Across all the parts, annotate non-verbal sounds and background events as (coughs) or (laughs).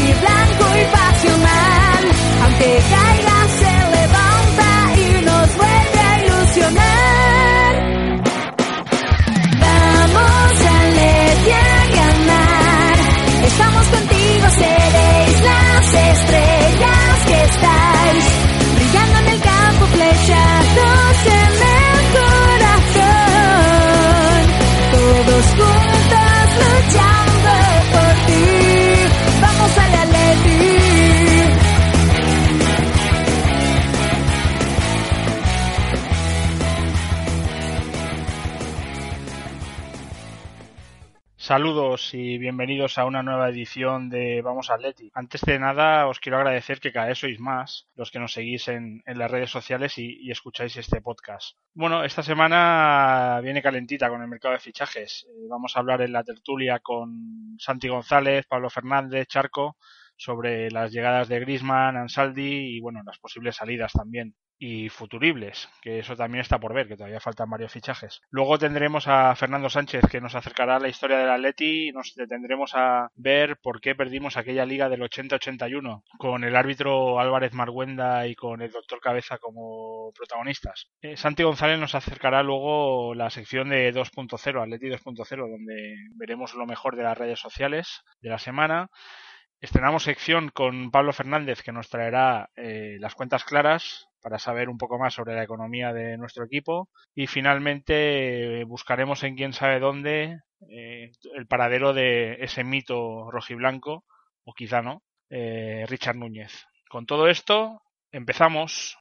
rojiblanco y Saludos y bienvenidos a una nueva edición de Vamos Atleti. Antes de nada, os quiero agradecer que cada vez sois más los que nos seguís en, en las redes sociales y, y escucháis este podcast. Bueno, esta semana viene calentita con el mercado de fichajes. Eh, vamos a hablar en la tertulia con Santi González, Pablo Fernández, Charco, sobre las llegadas de Grisman, Ansaldi y bueno, las posibles salidas también y futuribles, que eso también está por ver, que todavía faltan varios fichajes. Luego tendremos a Fernando Sánchez que nos acercará a la historia del Atleti y nos detendremos a ver por qué perdimos aquella liga del 80-81 con el árbitro Álvarez Marguenda y con el doctor Cabeza como protagonistas. Eh, Santi González nos acercará luego la sección de 2.0, Atleti 2.0, donde veremos lo mejor de las redes sociales de la semana. Estrenamos sección con Pablo Fernández que nos traerá eh, las cuentas claras para saber un poco más sobre la economía de nuestro equipo y finalmente eh, buscaremos en quién sabe dónde eh, el paradero de ese mito rojiblanco o quizá no, eh, Richard Núñez. Con todo esto empezamos.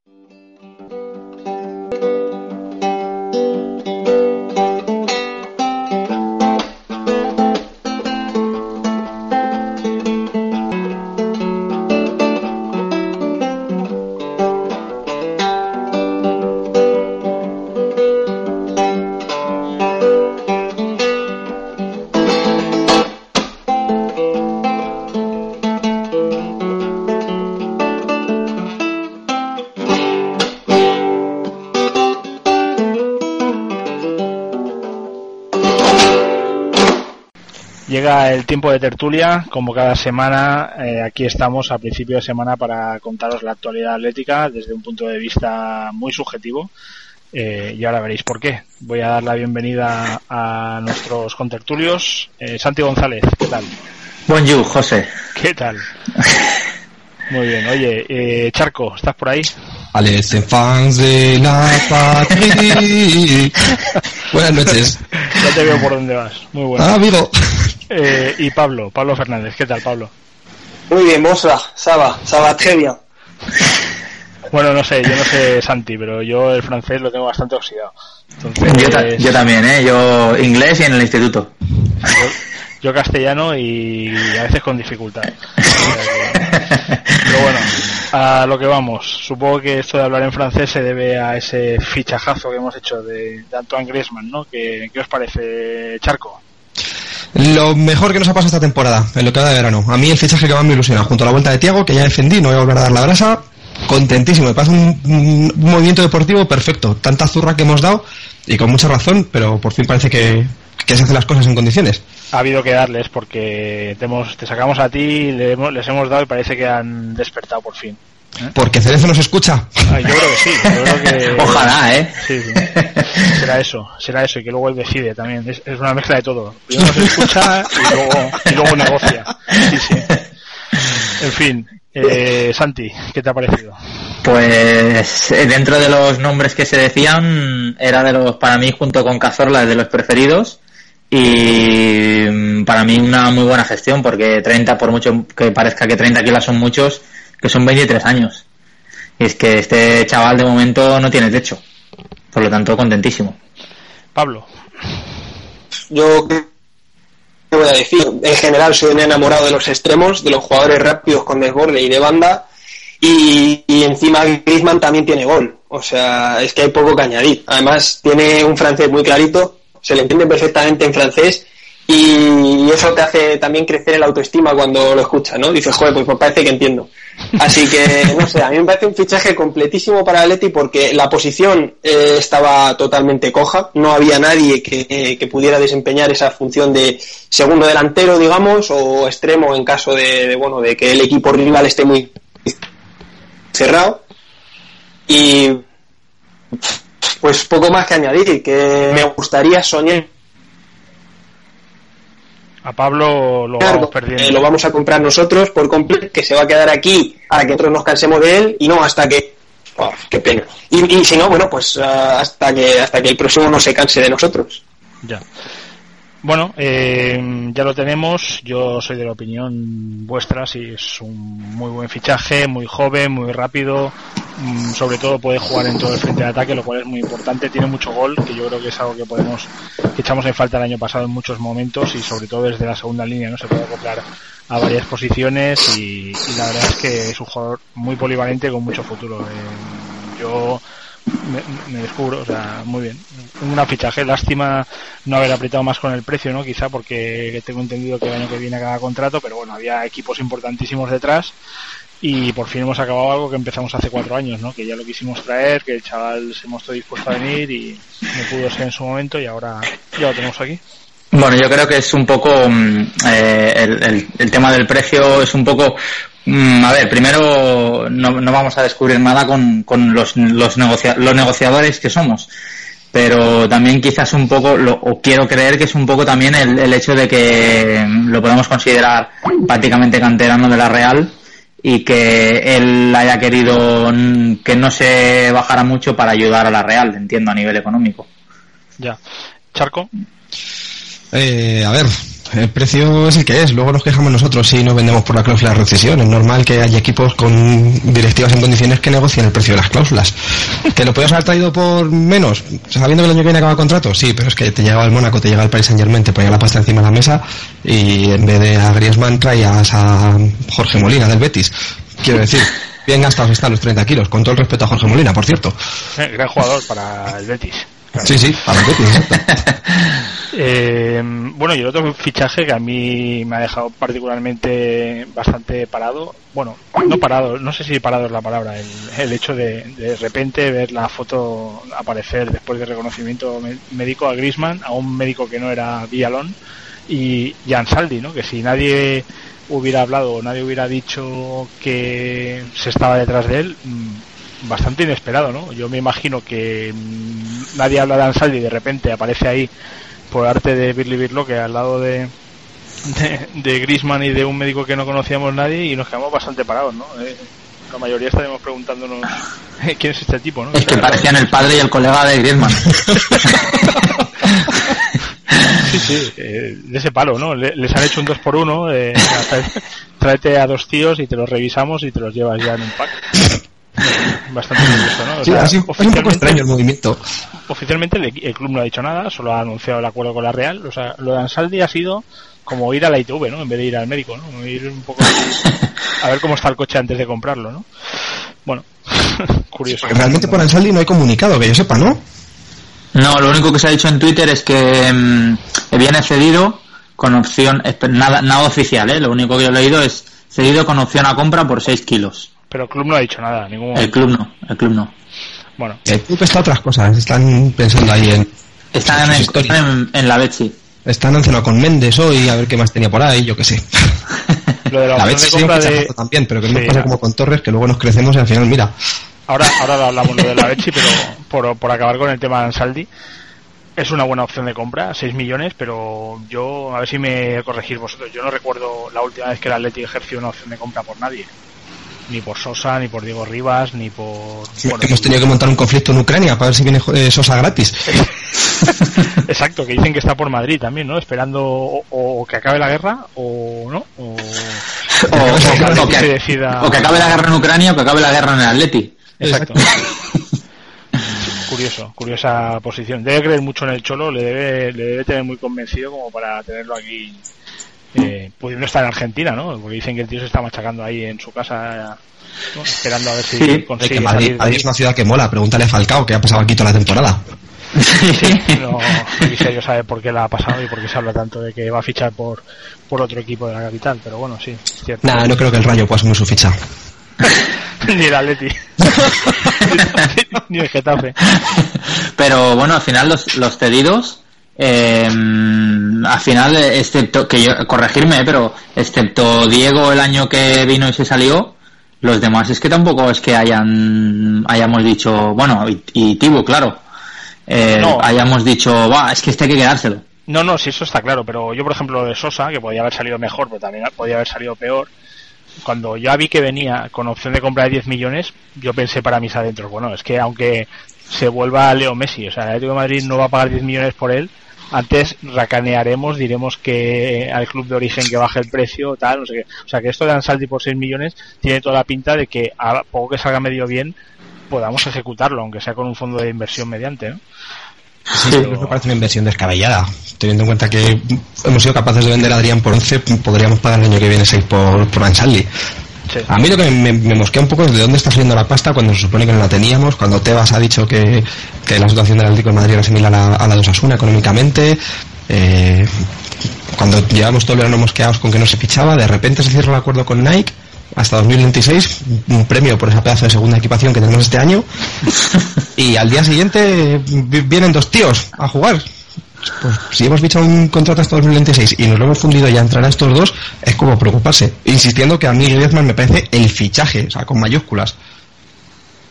Llega el tiempo de tertulia, como cada semana, eh, aquí estamos a principio de semana para contaros la actualidad atlética desde un punto de vista muy subjetivo. eh, y ahora veréis por qué. Voy a dar la bienvenida a nuestros contertulios. Eh, Santi González, ¿qué tal? Bonjour, José. ¿Qué tal? Muy bien, oye, eh, Charco, ¿estás por ahí? Ales fans de la patria. (laughs) Buenas noches. Ya te veo por dónde vas. Muy bueno. Ah, amigo. Eh, y Pablo, Pablo Fernández, ¿qué tal, Pablo? Muy bien, ça va très bien. Bueno, no sé, yo no sé Santi, pero yo el francés lo tengo bastante oxidado. Entonces, Yo, ta- yo también, ¿eh? Yo inglés y en el instituto. yo- yo castellano y a veces con dificultad. Pero bueno, a lo que vamos. Supongo que esto de hablar en francés se debe a ese fichajazo que hemos hecho de, de Antoine Griezmann, ¿no? ¿Qué, ¿Qué os parece, Charco? Lo mejor que nos ha pasado esta temporada, en lo que va de verano. A mí el fichaje que más me ilusiona, junto a la vuelta de Tiago, que ya defendí, no voy a volver a dar la brasa. Contentísimo, me parece un, movimiento deportivo perfecto. Tanta zurra que hemos dado, y con mucha razón, pero por fin parece que, que se hacen las cosas en condiciones. Ha habido que darles porque te, hemos- te sacamos a ti, hemos- les hemos dado y parece que han despertado por fin. Porque Cerezo nos escucha. Ah, yo creo que sí, yo creo que... (laughs) Ojalá, ¿eh? Sí, sí. Será eso, será eso, y que luego él decide también. Es, es una mezcla de todo. Primero se escucha y luego, y luego negocia. Sí, sí. En fin, eh, Santi, ¿qué te ha parecido? Pues eh, dentro de los nombres que se decían, era de los, para mí, junto con Cazorla, de los preferidos. Y mm, para mí una muy buena gestión, porque 30, por mucho que parezca que 30 kilos son muchos, que son 23 años. Y es que este chaval de momento no tiene techo. Por lo tanto, contentísimo. Pablo, Yo, ¿qué voy a decir? En general soy un enamorado de los extremos, de los jugadores rápidos con desborde y de banda. Y, y encima Griezmann también tiene gol. O sea, es que hay poco que añadir. Además, tiene un francés muy clarito, se le entiende perfectamente en francés y eso te hace también crecer el autoestima cuando lo escuchas, ¿no? Dices, joder, pues me parece que entiendo. Así que, no sé, a mí me parece un fichaje completísimo para Atleti porque la posición eh, estaba totalmente coja, no había nadie que, que, pudiera desempeñar esa función de segundo delantero, digamos, o extremo en caso de, de, bueno, de que el equipo rival esté muy cerrado. Y pues poco más que añadir, que me gustaría soñar a Pablo lo vamos perdiendo. Eh, lo vamos a comprar nosotros por completo, que se va a quedar aquí para que nosotros nos cansemos de él y no hasta que. Oh, qué pena. Y, y, si no, bueno, pues uh, hasta que hasta que el próximo no se canse de nosotros. Ya. Bueno, eh, ya lo tenemos. Yo soy de la opinión vuestra. Si es un muy buen fichaje, muy joven, muy rápido. Mm, sobre todo puede jugar en todo el frente de ataque, lo cual es muy importante. Tiene mucho gol, que yo creo que es algo que podemos que echamos en falta el año pasado en muchos momentos y sobre todo desde la segunda línea no se puede acoplar a varias posiciones y, y la verdad es que es un jugador muy polivalente con mucho futuro. Eh, yo me, descubro, o sea, muy bien. Un fichaje, lástima no haber apretado más con el precio, ¿no? Quizá porque tengo entendido que el año que viene acaba contrato, pero bueno, había equipos importantísimos detrás y por fin hemos acabado algo que empezamos hace cuatro años, ¿no? Que ya lo quisimos traer, que el chaval se mostró dispuesto a venir y no pudo ser en su momento y ahora ya lo tenemos aquí. Bueno, yo creo que es un poco eh, el, el, tema del precio es un poco Mm, a ver, primero no, no, vamos a descubrir nada con, con los, los, negocia los, negociadores que somos, pero también quizás un poco, lo, o quiero creer que es un poco también el, el, hecho de que lo podemos considerar prácticamente canterano de la Real y que él haya querido que no se bajara mucho para ayudar a la Real, entiendo, a nivel económico. Ya. Charco. Eh, a ver, el precio es el que es. Luego nos quejamos nosotros si no vendemos por la cláusula de recesión. Es normal que haya equipos con directivas en condiciones que negocien el precio de las cláusulas. ¿Que lo puedes haber traído por menos? Sabiendo que el año que viene acaba el contrato. Sí, pero es que te llega el Mónaco, te llega el Paris Saint Germain, te ponía la pasta encima de la mesa y en vez de a Griezmann traías a Jorge Molina del Betis. Quiero decir, bien gastados están los 30 kilos. Con todo el respeto a Jorge Molina, por cierto. gran jugador para el Betis. Claro. Sí, sí, para (laughs) eh, bueno, y el otro fichaje que a mí me ha dejado particularmente bastante parado, bueno, no parado, no sé si parado es la palabra, el, el hecho de, de repente ver la foto aparecer después de reconocimiento médico a Grisman, a un médico que no era Villalón, y, y a Ansaldi, ¿no? Que si nadie hubiera hablado o nadie hubiera dicho que se estaba detrás de él, bastante inesperado, ¿no? Yo me imagino que mmm, nadie habla de Ansaldi y de repente aparece ahí por arte de Birli Birlo que al lado de, de, de Grisman y de un médico que no conocíamos nadie y nos quedamos bastante parados, ¿no? Eh, la mayoría estaríamos preguntándonos (laughs) quién es este tipo, ¿no? Es que parecían el padre y el colega de Griezmann. (laughs) sí, sí, eh, de ese palo, ¿no? Les han hecho un 2 por 1 eh, tráete a dos tíos y te los revisamos y te los llevas ya en un pack (laughs) bastante curioso, ¿no? O sí, sea, así, es un poco extraño el movimiento. Oficialmente el, el, club no ha dicho nada, solo ha anunciado el acuerdo con la Real. O sea, lo de Ansaldi ha sido como ir a la ITV, ¿no? En vez de ir al médico, ¿no? Ir un poco a ver cómo está el coche antes de comprarlo, ¿no? Bueno, (laughs) curioso. Porque realmente por Ansaldi no hay comunicado, que yo sepa, ¿no? No, lo único que se ha dicho en Twitter es que mmm, viene cedido con opción, nada, nada oficial, ¿eh? Lo único que yo he leído es cedido con opción a compra por 6 kilos. Pero el club no ha dicho nada, ningún El club no, el club no. Bueno. El club está otras cosas, están pensando ahí en... Están en, en, en, la Betsi. Están ancionados con Méndez hoy, a ver qué más tenía por ahí, yo qué sé. (laughs) Lo de la, la de compra de... también, pero que no sí, pasa como con Torres, que luego nos crecemos y al final, mira... Ahora, ahora hablamos lo de la Betsi, pero por, por acabar con el tema de Ansaldi, es una buena opción de compra, 6 millones, pero yo, a ver si me corregís vosotros, yo no recuerdo la última vez que el Atleti ejerció una opción de compra por nadie ni por Sosa, ni por Diego Rivas, ni por... Sí, bueno, hemos tenido que montar un conflicto en Ucrania para ver si viene eh, Sosa gratis. (laughs) Exacto, que dicen que está por Madrid también, ¿no? Esperando o, o que acabe la guerra o no. O, (laughs) o, o, que, que decida... o, que, acabe la guerra en Ucrania o que acabe la guerra en el Atleti. Exacto. curioso, curiosa posición. Debe creer mucho en el Cholo, le debe, le debe tener muy convencido como para tenerlo aquí eh, pudiendo estar en Argentina, ¿no? Porque dicen que el tío se está machacando ahí en su casa ¿no? esperando a ver si sí, consigue. Que Madrid, Madrid es una ciudad que mola, pregúntale a Falcao que ha pasado aquí toda la temporada. No, no quisiera yo saber por qué la ha pasado y por qué se habla tanto de que va a fichar por, por otro equipo de la capital, pero bueno, sí, es cierto. Nada, no creo que el Rayo pueda asumir su ficha. (laughs) Ni el Atleti. (laughs) Ni el Getafe. Pero bueno, al final los, los cedidos, eh, al final, excepto, que yo, corregirme, pero excepto Diego el año que vino y se salió, los demás es que tampoco es que hayan, hayamos dicho, bueno, y, y Tibu, claro, eh, No. hayamos dicho, va, es que este hay que quedárselo. No, no, sí, eso está claro, pero yo, por ejemplo, lo de Sosa, que podía haber salido mejor, pero también podía haber salido peor, cuando ya vi que venía con opción de compra de 10 millones, yo pensé para mis adentros, bueno, es que aunque se vuelva Leo Messi, o sea, el Atlético de Madrid no va a pagar 10 millones por él, antes racanearemos, diremos que al club de origen que baje el precio, tal, no sé qué. O sea, que esto de Ansaldi por 6 millones tiene toda la pinta de que a poco que salga medio bien, podamos ejecutarlo, aunque sea con un fondo de inversión mediante, ¿no? Sí, pero me parece una inversión descabellada. Teniendo en cuenta que hemos sido capaces de vender a Adrián por 11, podríamos pagar el año que viene 6 por, por Ansaldi. A mí lo que me, mosquea un poco es de dónde está saliendo la pasta cuando se supone que no la teníamos, cuando Tebas ha dicho que, que la situación del Atlético de Madrid era similar a, a la de Osasuna económicamente, eh, cuando llevamos todo el verano mosqueados con que no se fichaba, de repente se cierra el acuerdo con Nike hasta 2026, un premio por esa pedazo de segunda equipación que tenemos este año, y al día siguiente vi- vienen dos tíos a jugar. Pues si hemos fichado un contrato hasta 2026 y nos lo hemos fundido y ya entrar a estos dos, es como preocuparse. Insistiendo que a mí Griezmann me parece el fichaje, o sea, con mayúsculas.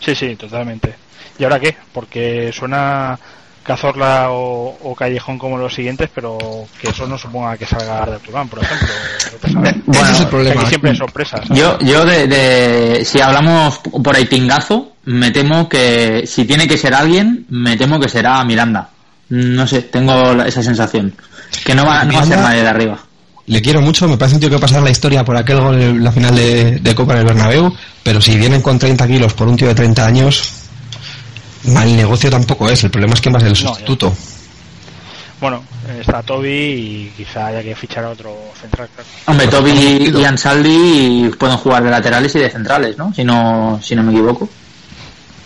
Sí, sí, totalmente. ¿Y ahora qué? Porque suena Cazorla o, o Callejón como los siguientes, pero que eso no suponga que salga Arda Turán, por ejemplo. saber. Bueno, Ese es el problema. Aquí siempre hay sorpresas. ¿sabes? Yo, yo de, de- si hablamos por ahí pingazo, me temo que si tiene que ser alguien, me temo que será Miranda. No sé, tengo la- esa sensación. Que no va, no va a ser nadie de arriba. Le quiero mucho, me parece un tío que va a pasar la historia por aquel gol en la final de, de Copa en el Bernabéu, pero si vienen con 30 kilos por un tío de 30 años, mal negocio tampoco es. El problema es quién va a ser el No, sustituto. Bueno, está Toby y quizá haya que fichar a otro central. claro. Hombre, Toby y Ansaldi pueden jugar de laterales y de centrales, ¿no? Si no, si no me equivoco.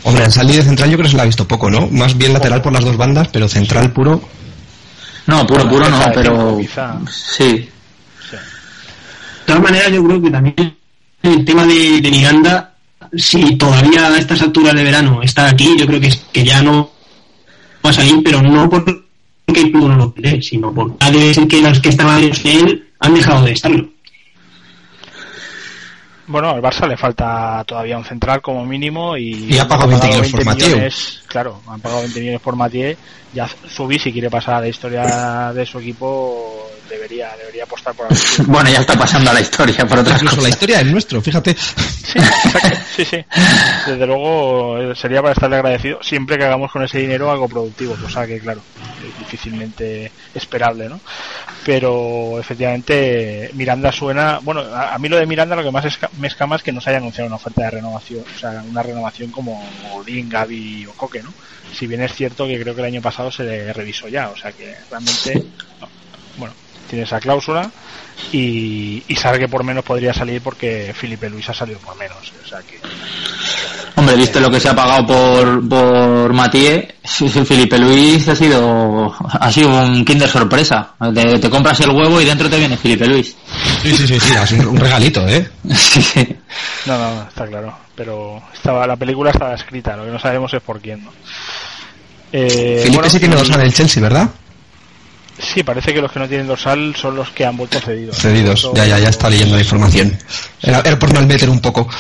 Hombre, en salir de central yo creo que se la ha visto poco, ¿no? Más bien lateral por las dos bandas, pero central puro. No, puro, puro no, pero sí. De todas maneras, yo creo que también el tema de, de Miranda, si todavía a estas alturas de verano está aquí, yo creo que, es- que ya no va a salir, pero no porque el club no lo quiere, sino porque ha de ser que los que estaban en él han dejado de estarlo. Bueno, al Barça le falta todavía un central como mínimo y, Y ha pagado 20 kilos por millones, Claro, han pagado 20 millones por Mathieu. Ya Zubi, si quiere pasar a la historia de su equipo, debería debería apostar por algo. (laughs) Bueno, ya está pasando a la historia por otras Incluso la cosas. historia es nuestro, fíjate. Sí, sí, sí. Desde luego sería para estarle agradecido siempre que hagamos con ese dinero algo productivo, cosa que, claro, es difícilmente esperable, ¿no? Pero efectivamente Miranda suena, bueno, a, a mí lo de Miranda lo que más esca- me escama es que no se haya anunciado una oferta de renovación, o sea, una renovación como Odín, Gaby o Coque, Si bien es cierto que creo que el año pasado se le revisó ya, o sea que realmente, no. bueno, tiene esa cláusula y, y sabe que por menos podría salir porque Felipe Luis ha salido por menos. O sea que Hombre, visto lo que se ha pagado por, por Matías, (laughs) Felipe Luis ha sido, ha sido un kinder sorpresa. Te, te compras el huevo y dentro te viene Felipe Luis. Sí, sí, sí, sí, es un, un regalito, ¿eh? (laughs) Sí, sí. no, no, no, está claro. Pero estaba la película estaba escrita, lo que no sabemos es por quién. ¿no? Eh, Felipe bueno, sí tiene y- dorsal en el Chelsea, ¿verdad? Sí, parece que los que no tienen dorsal son los que han vuelto cedidos. Cedidos, ya, ya, ya está leyendo la información. Era, era por mal meter un poco. (laughs)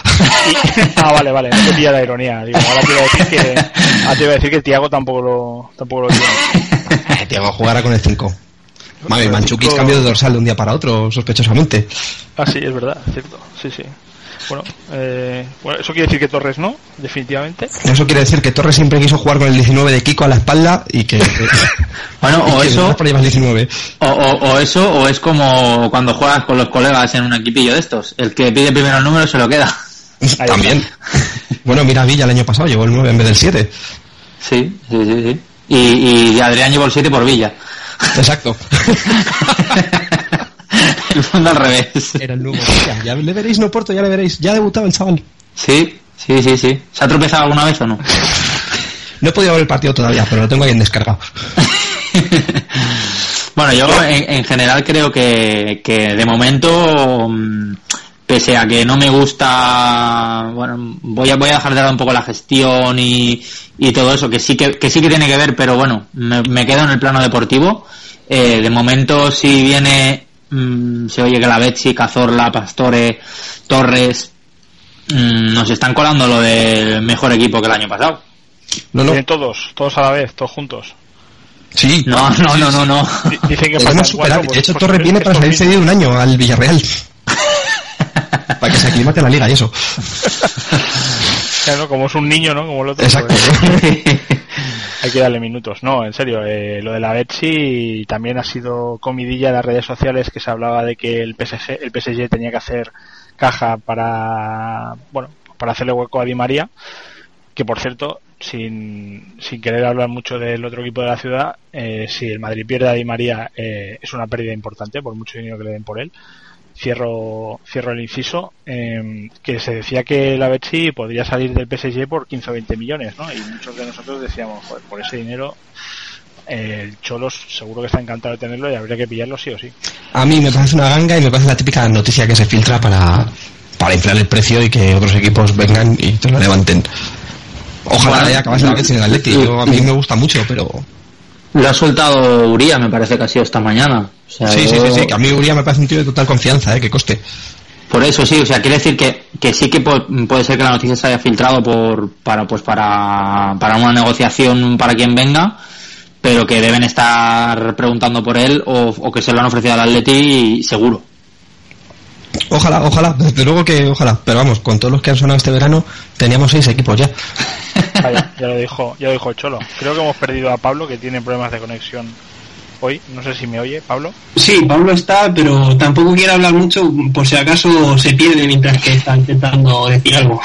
Ah, vale, vale, no te pilla la ironía. Digo, ahora te iba a decir que, (laughs) ahora te iba a decir que Tiago tampoco lo, tampoco lo tiene. (laughs) Tiago jugará con el 5. Mami, Pero Manchukis cinco- cambió de dorsal de un día para otro, sospechosamente. Ah, sí, es verdad, es cierto. Sí, sí. Bueno, eh, bueno, eso quiere decir que Torres no, definitivamente. Eso quiere decir que Torres siempre quiso jugar con el 19 de Kiko a la espalda y que... (laughs) Bueno, y o que eso, por llevar el 19. o, o- o eso, o es como cuando juegas con los colegas en un equipillo de estos. El que pide primero el número se lo queda. (laughs) También. Bueno, mira, Villa el año pasado llevó el 9 en vez del 7. Sí, sí, sí, sí. Y, y Adrián llevó el 7 por Villa. Exacto. (laughs) el fondo al revés. Era el nuevo Villa. Ya le veréis, no Porto, ya le veréis. Ya ha debutado el chaval. Sí, sí, sí, sí. ¿Se ha tropezado alguna vez o no? No he podido ver el partido todavía, pero lo tengo ahí en descarga. (laughs) bueno, yo en, en, general creo que, que de momento, mm, pese a que no me gusta, bueno, voy a, voy a dejar de lado un poco la gestión y, y todo eso, que sí que, que sí que tiene que ver, pero bueno, me, me quedo en el plano deportivo. Eh, de momento, si viene, mmm, se oye que la Betsy, Cazorla, Pastore, Torres, mmm, nos están colando lo del mejor equipo que el año pasado. No, no. todos, todos a la vez, todos juntos. Sí. No, no, no, no, no. Dicen que superar. cuatro, De hecho, pues, Torres pues, viene para salir cedido un año al Villarreal. Para que se aclimate la liga y eso. Claro, como es un niño, ¿no? Como el otro. Exacto. pues, (laughs) hay que darle minutos. No, en serio, eh, lo de la Betsy también ha sido comidilla en las redes sociales que se hablaba de que el PSG, el PSG tenía que hacer caja para, bueno, para hacerle hueco a Di María, que por cierto, sin, sin querer hablar mucho del otro equipo de la ciudad, eh, si el Madrid pierde a Di María eh, es una pérdida importante por mucho dinero que le den por él. Cierro, cierro el inciso, eh, que se decía que la Betsy podría salir del PSG por 15 o 20 millones, ¿no? Y muchos de nosotros decíamos, joder, por ese dinero el Cholos seguro que está encantado de tenerlo y habría que pillarlo sí o sí. A mí me parece una ganga y me parece la típica noticia que se filtra para, para inflar el precio y que otros equipos vengan y te lo levanten. Ojalá Bueno, acabase la vez en el Atleti. Yo, a mí me gusta mucho, pero... Lo ha soltado Uría, me parece que ha sido esta mañana. O sea, Sí, sí, yo- sí, sí, que a mí Uría me parece un tío de total confianza, ¿eh? Que coste. Por eso sí, o sea, quiere decir que, que sí que puede ser que la noticia se haya filtrado por, para, pues para, para una negociación para quien venga, pero que deben estar preguntando por él o, o que se lo han ofrecido al Atleti seguro. Ojalá, ojalá, desde luego que ojalá. Pero vamos, con todos los que han sonado este verano, teníamos seis equipos ya. (laughs) Vaya, ya lo dijo, ya lo dijo Cholo. Creo que hemos perdido a Pablo que tiene problemas de conexión hoy. No sé si me oye, Pablo. Sí, Pablo está, pero tampoco quiere hablar mucho por si acaso se pierde mientras que está intentando decir algo.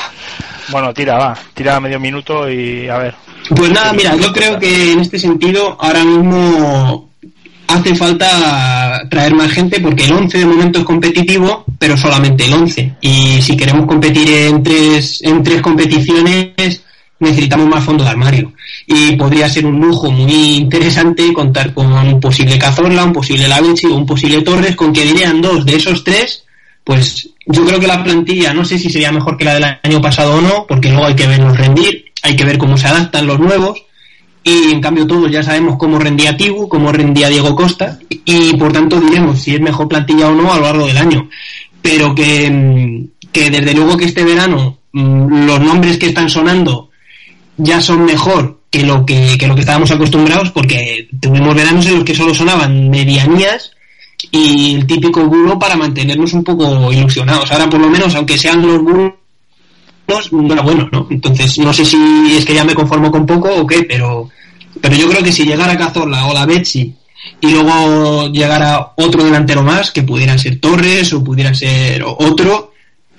Bueno, tira, va, tira medio minuto y a ver. Pues nada, mira, yo creo que en este sentido ahora mismo hace falta traer más gente porque el 11 de momento es competitivo, pero solamente el 11. Y si queremos competir en tres, en tres competiciones necesitamos más fondo de armario. Y podría ser un lujo muy interesante contar con un posible Cazorla, un posible Lavenchi o un posible Torres, con que dirían dos de esos tres, pues yo creo que la plantilla no sé si sería mejor que la del año pasado o no, porque luego hay que verlos rendir, hay que ver cómo se adaptan los nuevos, y en cambio todos ya sabemos cómo rendía Tibu, cómo rendía Diego Costa, y por tanto diremos si es mejor plantilla o no a lo largo del año. Pero que, mm, que desde luego que este verano mm, los nombres que están sonando ya son mejor que lo que, que lo que estábamos acostumbrados, porque tuvimos veranos en los que solo sonaban medianías y el típico bulo para mantenernos un poco ilusionados. Ahora por lo menos, aunque sean los bulos, no era bueno, ¿no? Entonces no sé si es que ya me conformo con poco o qué, pero, pero yo creo que si llegara Cazorla o la Betsy y luego llegara otro delantero más, que pudiera ser Torres o pudiera ser otro,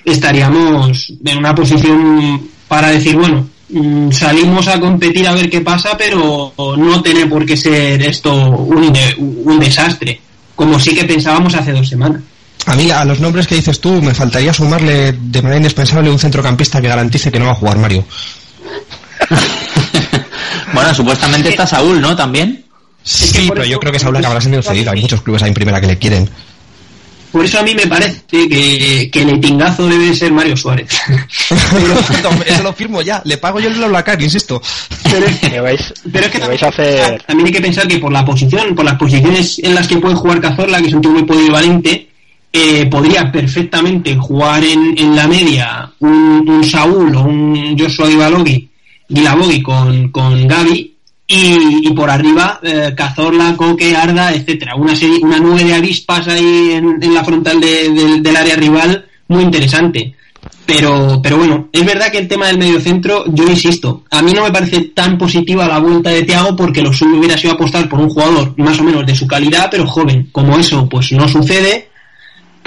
estaríamos en una posición para decir, bueno, mm, salimos a competir a ver qué pasa, pero no tiene por qué ser esto un, un desastre, como sí que pensábamos hace dos semanas. A mí, a los nombres que dices tú, me faltaría sumarle de manera indispensable un centrocampista que garantice que no va a jugar Mario. (laughs) Bueno, supuestamente está Saúl, ¿no? También. Sí, pero yo creo que Saúl acabará siendo cedido. Hay muchos clubes ahí en primera que le quieren. Por eso a mí me parece que, que el tingazo debe ser Mario Suárez. (laughs) Eso lo firmo ya. Le pago yo el Blacar, insisto. Pero es que- Me vais, Pero es que también, vais a hacer. también hay que pensar que por la posición, por las posiciones en las que puede jugar Cazorla, que es un tío muy polivalente, eh, podría perfectamente jugar en, en la media un, un Saúl o un Joshua Guilabogui, Guilabogui con, con Gaby y, por arriba eh, Cazorla, Coque, Arda, etcétera Una serie, una nube de avispas ahí en, la frontal de- de- del área rival muy interesante. Pero, pero bueno, es verdad que el tema del mediocentro, yo insisto, a mí no me parece tan positiva la vuelta de Thiago porque lo suyo hubiera sido apostar por un jugador más o menos de su calidad, pero joven. Como eso pues no sucede,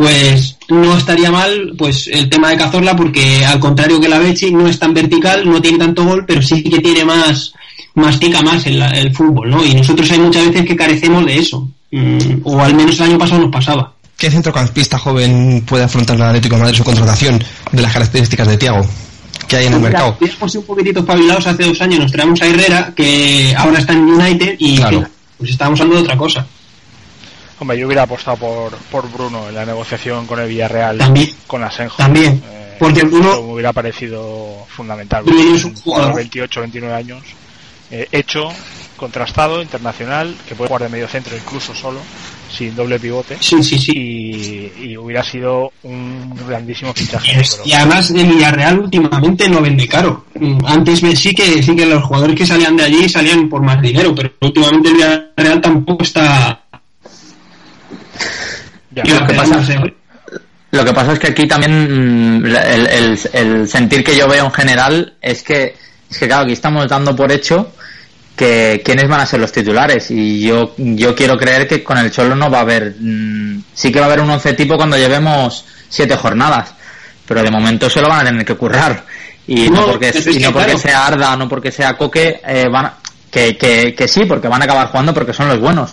pues no estaría mal pues el tema de Cazorla porque al contrario que la Bechi no es tan vertical, no tiene tanto gol, pero sí que tiene más mastica más el, el fútbol, ¿no? Y nosotros hay muchas veces que carecemos de eso. Mm, o al menos el año pasado nos pasaba. ¿Qué centrocampista joven puede afrontar el Atlético de Madrid su contratación de las características de Tiago? que hay en el Mira, mercado. sido un poquitito espabilados hace dos años, nos traemos a Herrera, que ahora está en United, y Claro. pues estábamos hablando de otra cosa. Hombre, yo hubiera apostado por, por Bruno en la negociación con el Villarreal, También. con Asenjo. También. Eh, Porque Bruno- me hubiera parecido fundamental. Bruno es un jugador. jugador de 28, 29 años, eh, hecho, contrastado, internacional, que puede jugar de medio centro incluso solo, sin doble pivote. Sí, sí, sí. Y, y hubiera sido un grandísimo fichaje. Es- pero- y además el Villarreal últimamente no vende caro. Antes sí que sí que los jugadores que salían de allí salían por más dinero, pero últimamente el Villarreal tampoco está. Ya. Lo que pasa- no sé. Lo que pasa es que aquí también mm, el, el- el sentir que yo veo en general es que, es que claro, aquí estamos dando por hecho que quiénes van a ser los titulares y yo, yo quiero creer que con el Cholo no va a haber, mm, sí que va a haber un once tipo cuando llevemos siete jornadas, pero de momento se lo van a tener que currar y no, No, porque, y no porque claro. sea Arda, no porque sea Coque, eh, van a- que, que, que sí, porque van a acabar jugando porque son los buenos.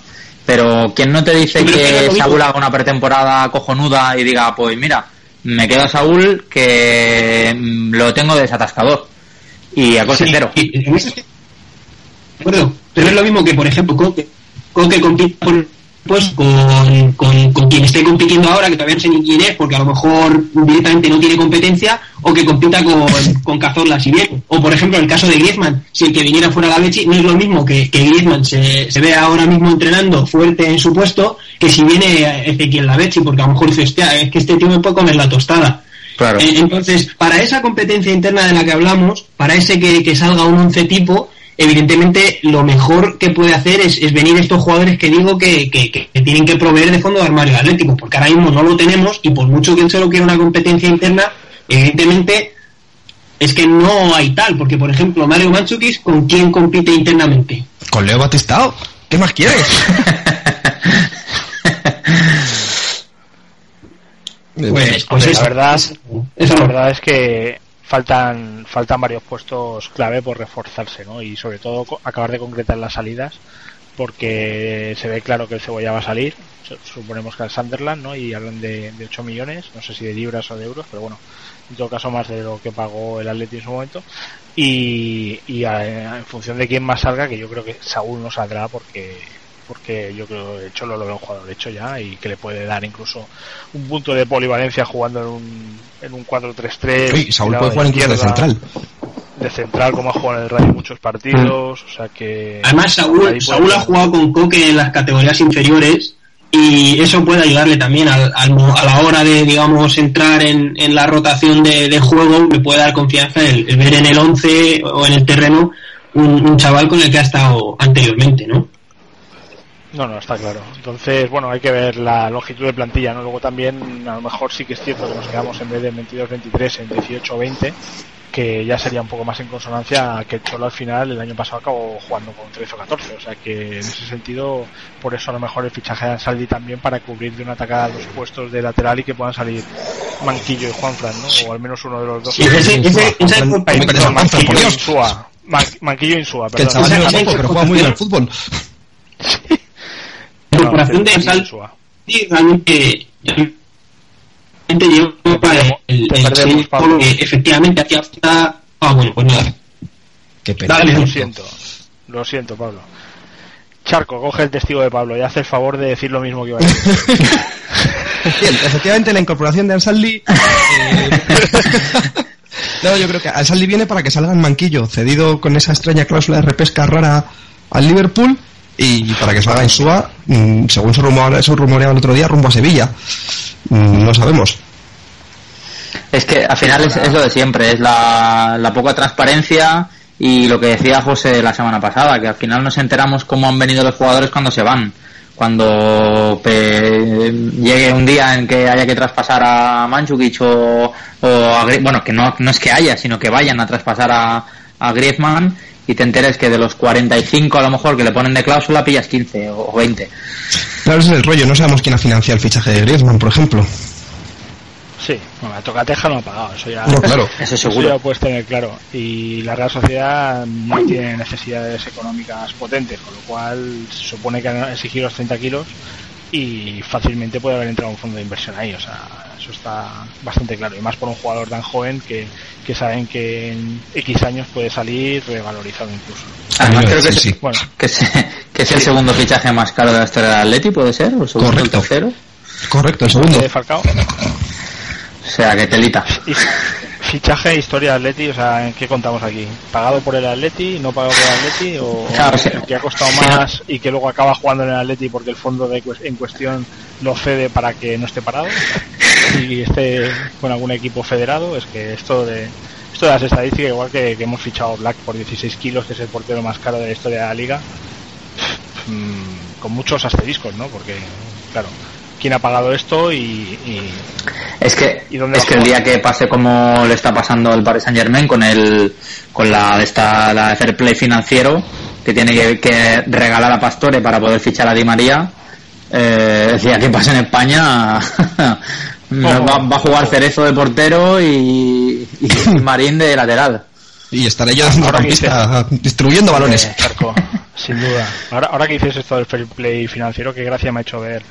Pero ¿quién no te dice que Saúl haga una pretemporada cojonuda y diga, pues mira, me quedo a Saúl que mm, lo tengo desatascador y a coste Sí, cero? y- en eso estoy de acuerdo. Pero es lo mismo que, por ejemplo, Coque. Coque compite por, pues, con, con, con quien esté compitiendo ahora, que todavía no sé ni quién es, porque a lo mejor directamente no tiene competencia, o que compita con, con Cazorla si viene. O, por ejemplo, en el caso de Griezmann, si el que viniera fuera la Bechi, no es lo mismo que, que Griezmann se, se ve ahora mismo entrenando fuerte en su puesto, que si viene Ezequiel la Bechi, porque a lo mejor dice, hostia, es que este tío me puede comer la tostada. Claro. Eh, Entonces, para esa competencia interna de la que hablamos, para ese que, que salga un once tipo, evidentemente lo mejor que puede hacer es, es venir estos jugadores que digo que, que- que- que tienen que proveer de fondo de armario atlético, porque ahora mismo no lo tenemos y por mucho que él solo quiera una competencia interna, evidentemente es que no hay tal, porque por ejemplo Mario Manchukis, ¿con quién compite internamente? Con Leo Batistao. ¿Qué más quieres? (laughs) Pues, Hombre, pues la eso. verdad, la verdad es que faltan faltan varios puestos clave por reforzarse, ¿no? Y sobre todo acabar de concretar las salidas, porque se ve claro que el Cebolla va a salir. su- Suponemos que al Sunderland, ¿no? Y hablan de, de 8 millones, no sé si de libras o de euros, pero bueno, en todo caso más de lo que pagó el Atleti en su momento. Y, y a- en función de quién más salga, que yo creo que Saúl no saldrá porque porque yo creo que Cholo lo veo un jugador hecho ya y que le puede dar incluso un punto de polivalencia jugando en un, en un 4-3-3. Uy, Saúl puede jugar incluso de central. De central, como ha jugado en el Rayo muchos partidos, o sea que... Además, Saúl, puede Saúl ha jugado con Coque en las categorías inferiores y eso puede ayudarle también al, al mo- a la hora de, digamos, entrar en, en la rotación de, de juego, le puede dar confianza el, el ver en el 11 o en el terreno un, un chaval con el que ha estado anteriormente, ¿no? No, no, está claro. Entonces, bueno, hay que ver la longitud de plantilla, ¿no? Luego también, a lo mejor sí que es cierto que nos quedamos en vez de 22-23 en 18-20, que ya sería un poco más en consonancia a que el Cholo al final el año pasado acabó jugando con 13 o 14. O sea que en ese sentido, por eso a lo mejor el fichaje de Ansaldi también para cubrir de una atacada los puestos de lateral y que puedan salir Manquillo y Juanfran, ¿no? O al menos uno de los dos. Sí, ese- ese- Manquillo y Dios. Insúa. Man- Manquillo y Insúa, Que el perdón. chaval no esa- es esa poco, pero juega muy bien al fútbol. (laughs) (laughs) La incorporación de Sal realmente, realmente Te perdemos- el, el que efectivamente hacía falta. Ah, bueno, pues nada. Qué pena. Dale. Lo siento, lo siento, Pablo. Charco, coge el testigo de Pablo y hace el favor de decir lo mismo que iba a decir. (laughs) Bien, efectivamente la incorporación de Ansaldi... eh, (laughs) no, yo creo que Ansaldi viene para que salga en manquillo, cedido con esa extraña cláusula de repesca rara al Liverpool y para que salga en Sua, mm, según se rumoreaba, se rumoreaba el otro día, rumbo a Sevilla. Mm, No sabemos. Es que al final es, lo de siempre, es la, la poca transparencia y lo que decía José la semana pasada, que al final nos enteramos cómo han venido los jugadores cuando se van. Cuando llegue un día en que haya que traspasar a Manchukic o, a bueno, que no, no es que haya, sino que vayan a traspasar a, a Griezmann y te enteres que de los 45 a lo mejor que le ponen de cláusula pillas 15 o 20. Claro, ese es el rollo, no sabemos quién ha financiado el fichaje de Griezmann, por ejemplo. Sí, bueno, la tocateja no ha pagado, eso ya, No, claro. Eso eso seguro. ya puedes tener claro. Y la Real Sociedad no tiene necesidades económicas potentes, con lo cual se supone que han exigido los 30 kilos y fácilmente puede haber entrado un fondo de inversión ahí. O sea, eso está bastante claro. Y más por un jugador tan joven que, que saben que en X años puede salir revalorizado incluso. Además, creo que, sí, es, sí. Bueno, que, es, que es el segundo fichaje más caro de la historia del Atleti, ¿puede ser? ¿O el segundo o el Correcto. tercero? Correcto, el segundo. de Falcao. O sea, que telita. Y fichaje, historia de Atleti, o sea, ¿en qué contamos aquí? ¿Pagado por el Atleti, no pagado por el Atleti? ¿O Claro, que ha costado más y que luego acaba jugando en el Atleti porque el fondo de en cuestión lo cede para que no esté parado? Y esté con algún equipo federado, es que esto de esto de las estadísticas, igual que, que hemos fichado Black por 16 kilos, que es el portero más caro de la historia de la liga, mm, con muchos asteriscos, ¿no? Porque, claro, ¿quién ha pagado esto y, y- Es que, ¿Y dónde es que el día que pase como le está pasando al Paris Saint Germain con el con la esta la de fair play financiero que tiene que, que regalar a Pastore para poder fichar a Di María eh, el día que pase en España (laughs) va, va a jugar Cerezo de portero y, y (laughs) Marín de lateral Y estaré yo dando campista, distribuyendo balones. Eh, sin duda. Ahora, ahora que dices esto del fair play financiero, qué gracia me ha hecho ver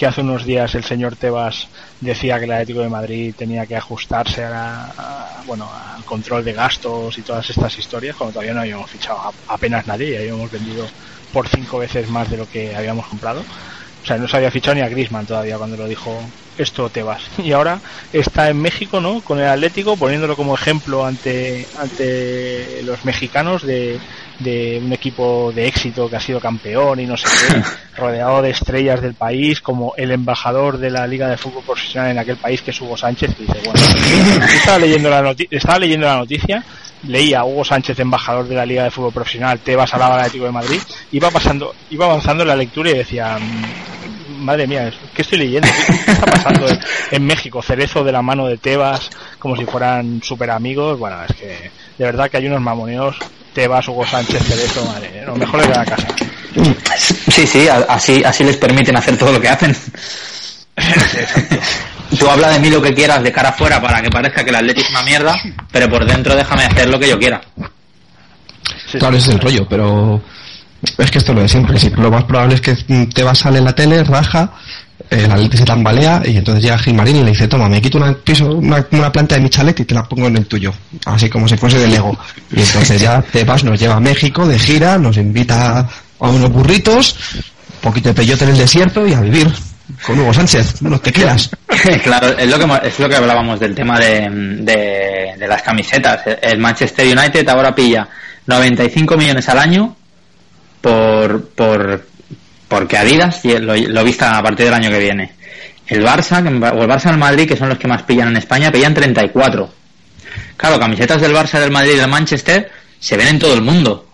que hace unos días el señor Tebas decía que el Atlético de Madrid tenía que ajustarse a, bueno, al control de gastos y todas estas historias, cuando todavía no habíamos fichado apenas nadie y habíamos vendido por cinco veces más de lo que habíamos comprado. O sea, no se había fichado ni a Grisman todavía cuando lo dijo esto Tebas. (laughs) Y ahora está en México, ¿no? Con el Atlético, poniéndolo como ejemplo ante, ante los mexicanos de, de un equipo de éxito que ha sido campeón y no sé qué, (laughs) rodeado de estrellas del país, como el embajador de la Liga de Fútbol Profesional en aquel país, que es Hugo Sánchez, que dice, bueno, (laughs) estaba leyendo la, estaba leyendo la noticia, leía a Hugo Sánchez, embajador de la Liga de Fútbol Profesional, Tebas al Atlético de Madrid, iba pasando, iba avanzando en la lectura y decía, "Mm, madre mía, ¿qué estoy leyendo? ¿Qué, está pasando en, en México? Cerezo de la mano de Tebas, como si fueran super amigos, bueno, es que de verdad que hay unos mamoneos, Tebas, Hugo Sánchez, Cerezo, madre, los mejores de la casa. sí sí así así les permiten hacer todo lo que hacen (laughs) Tú habla de mí lo que quieras de cara afuera para que parezca que el Atleti es una mierda, pero por dentro déjame hacer lo que yo quiera. Sí, Claro, sí. ese es el rollo, pero es que esto es lo de siempre. Si lo más probable es que te va a salir en la tele, raja, el Atleti se tambalea y entonces llega Gilmarín y le dice, toma, me quito una, piso, una, una planta de mi chalet y te la pongo en el tuyo. Así como si fuese de Lego. Y entonces ya Tebas nos lleva a México de gira, nos invita a unos burritos, un poquito de peyote en el desierto y a vivir con Hugo Sánchez, unos tequilas. (laughs) claro, es lo que es lo que hablábamos del tema de, de, las camisetas. El Manchester United ahora pilla 95 millones al año por por porque Adidas lo, lo vista a partir del año que viene. El Barça, o el Barça y el Madrid, que son los que más pillan en España, pillan 34. Claro, camisetas del Barça, del Madrid y del Manchester se ven en todo el mundo.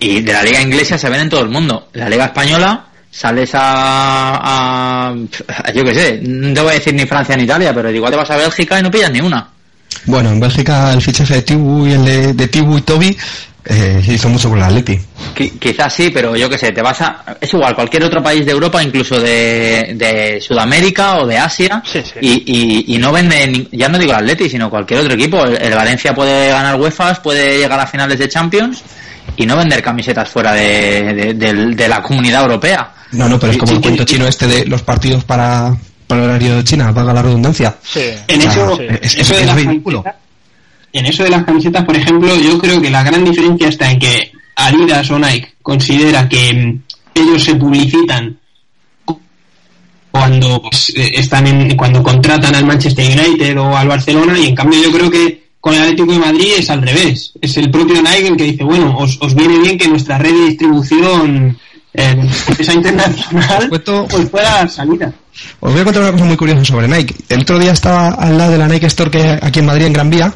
Y de la liga inglesa se ven en todo el mundo. La liga española sales a, a- yo qué sé, no te voy a decir ni Francia ni Italia, pero igual te vas a Bélgica y no pillas ni una. Bueno, en Bélgica el fichaje de Tibu y el de, de Tibu y Toby eh, hizo mucho con el Atleti. Qui- quizás sí, pero yo qué sé, te vas a... Es igual, cualquier otro país de Europa, incluso de, de Sudamérica o de Asia, Sí, sí. Y, y, y no vende, ni- ya no digo el Atleti, sino cualquier otro equipo. El, el Valencia puede ganar UEFA, puede llegar a finales de Champions y no vender camisetas fuera de, de- la comunidad europea. No, no, pero es como el cuento chino este de los partidos para, para el horario de China, valga la redundancia. Sí, En sea, eso, sí. es, en es- eso de es las ridículo. camisetas- en eso de las camisetas, por ejemplo, yo creo que la gran diferencia está en que Adidas o Nike considera que mm, ellos se publicitan cuando pues, eh, están en, cuando contratan al Manchester United o al Barcelona y en cambio yo creo que con el Atlético de Madrid es al revés. Es el propio Nike el que dice, bueno, os, os viene bien que nuestra red de distribución eh, esa internacional pues pueda salida. Os voy a contar una cosa muy curiosa sobre Nike. El otro día estaba al lado de la Nike Store que hay aquí en Madrid, en Gran Vía,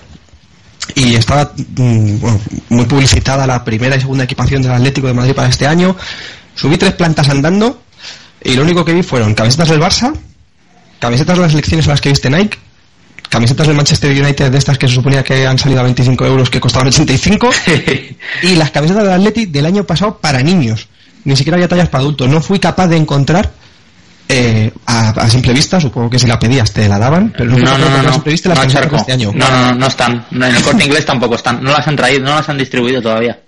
y estaba mm, bueno, muy publicitada la primera y segunda equipación del Atlético de Madrid para este año. Subí tres plantas andando y lo único que vi fueron camisetas del Barça, camisetas de las selecciones a las que viste Nike, camisetas del Manchester United de estas que se suponía que han salido a 25 euros que costaban 85 (laughs) y las camisetas del Atleti del año pasado para niños. Ni siquiera había tallas para adultos. No fui capaz de encontrar eh, a, a simple vista, supongo que si la pedías te la daban, pero no, No, no, no, encontrar a no. simple vista las No, este año. No, no, no, no están. No, en el corte inglés tampoco están. No las han traído, no las han distribuido todavía.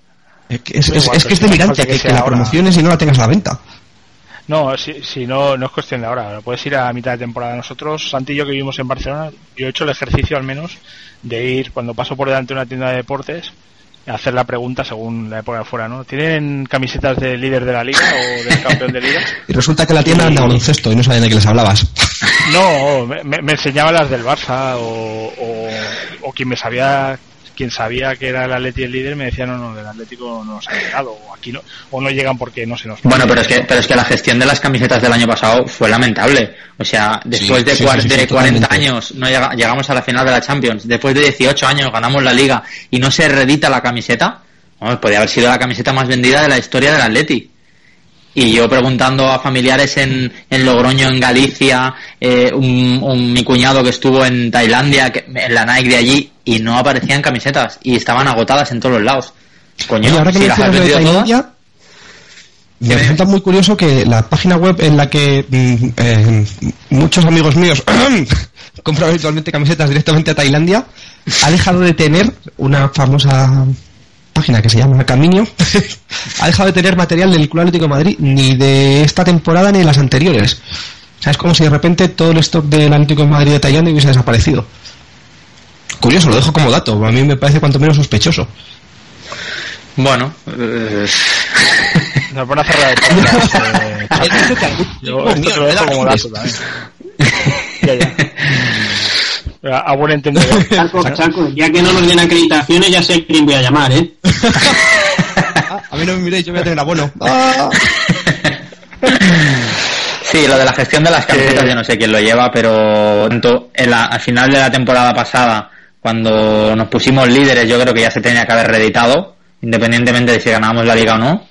Es, que- es- es- es que es delirante que que, que la ahora. promociones y no la tengas a la venta. No, si, si no, no es cuestión de ahora. Puedes ir a mitad de temporada. Nosotros, Santi y yo que vivimos en Barcelona, yo he hecho el ejercicio al menos de ir cuando paso por delante de una tienda de deportes a hacer la pregunta según la época de fuera, ¿no? ¿Tienen camisetas del líder de la liga o del campeón de liga? (laughs) Y resulta que la tienda anda baloncesto y no sabían de qué les hablabas. No, me, me- me enseñaba las del Barça o, o, o quien me sabía quien sabía que era el Atleti el líder me decía no, no, del Atlético no nos han llegado o aquí no, o no llegan porque no se nos Bueno, pero es que pero es que la gestión de las camisetas del año pasado fue lamentable. O sea, después Sí, de, sí, cuar- sí, sí, de sí, 40 totalmente. años no llega- llegamos a la final de la Champions, después de 18 años ganamos la liga y no se reedita la camiseta, Vamos, podría haber sido la camiseta más vendida de la historia del Atleti. Y yo preguntando a familiares en, en Logroño, en Galicia, eh, un, un- mi cuñado que estuvo en Tailandia, que, en la Nike de allí, y no aparecían camisetas, y estaban agotadas en todos los lados. Coño, Oye, ahora que si las has vendido todas, Tailandia, me resulta muy curioso que la página web en la que mm, eh, muchos amigos míos (coughs) compran habitualmente camisetas directamente a Tailandia ha dejado de tener una famosa página que se llama Camino (laughs) ha dejado de tener material del Club Atlético de Madrid ni de esta temporada ni de las anteriores. O sea, es como si de repente todo el stock del Atlético de Madrid de hubiese desaparecido. Curioso, lo dejo como dato. A mí me parece cuanto menos sospechoso. Bueno, eh, (laughs) nos van a cerrar el podcast, eh. (laughs) Yo esto te lo dejo como dato también. Ya, ya. A buen entendedor. (laughs) Chaco, Chaco, ya que no nos den acreditaciones, ya sé quién voy a llamar, ¿eh? (laughs) A mí no me miréis, yo voy a tener abono. (laughs) Ah. Sí, lo de la gestión de las camisetas yo no sé quién lo lleva, pero tanto en la- al final de la temporada pasada, cuando nos pusimos líderes, yo creo que ya se tenía que haber reeditado, independientemente de si ganábamos la liga o no,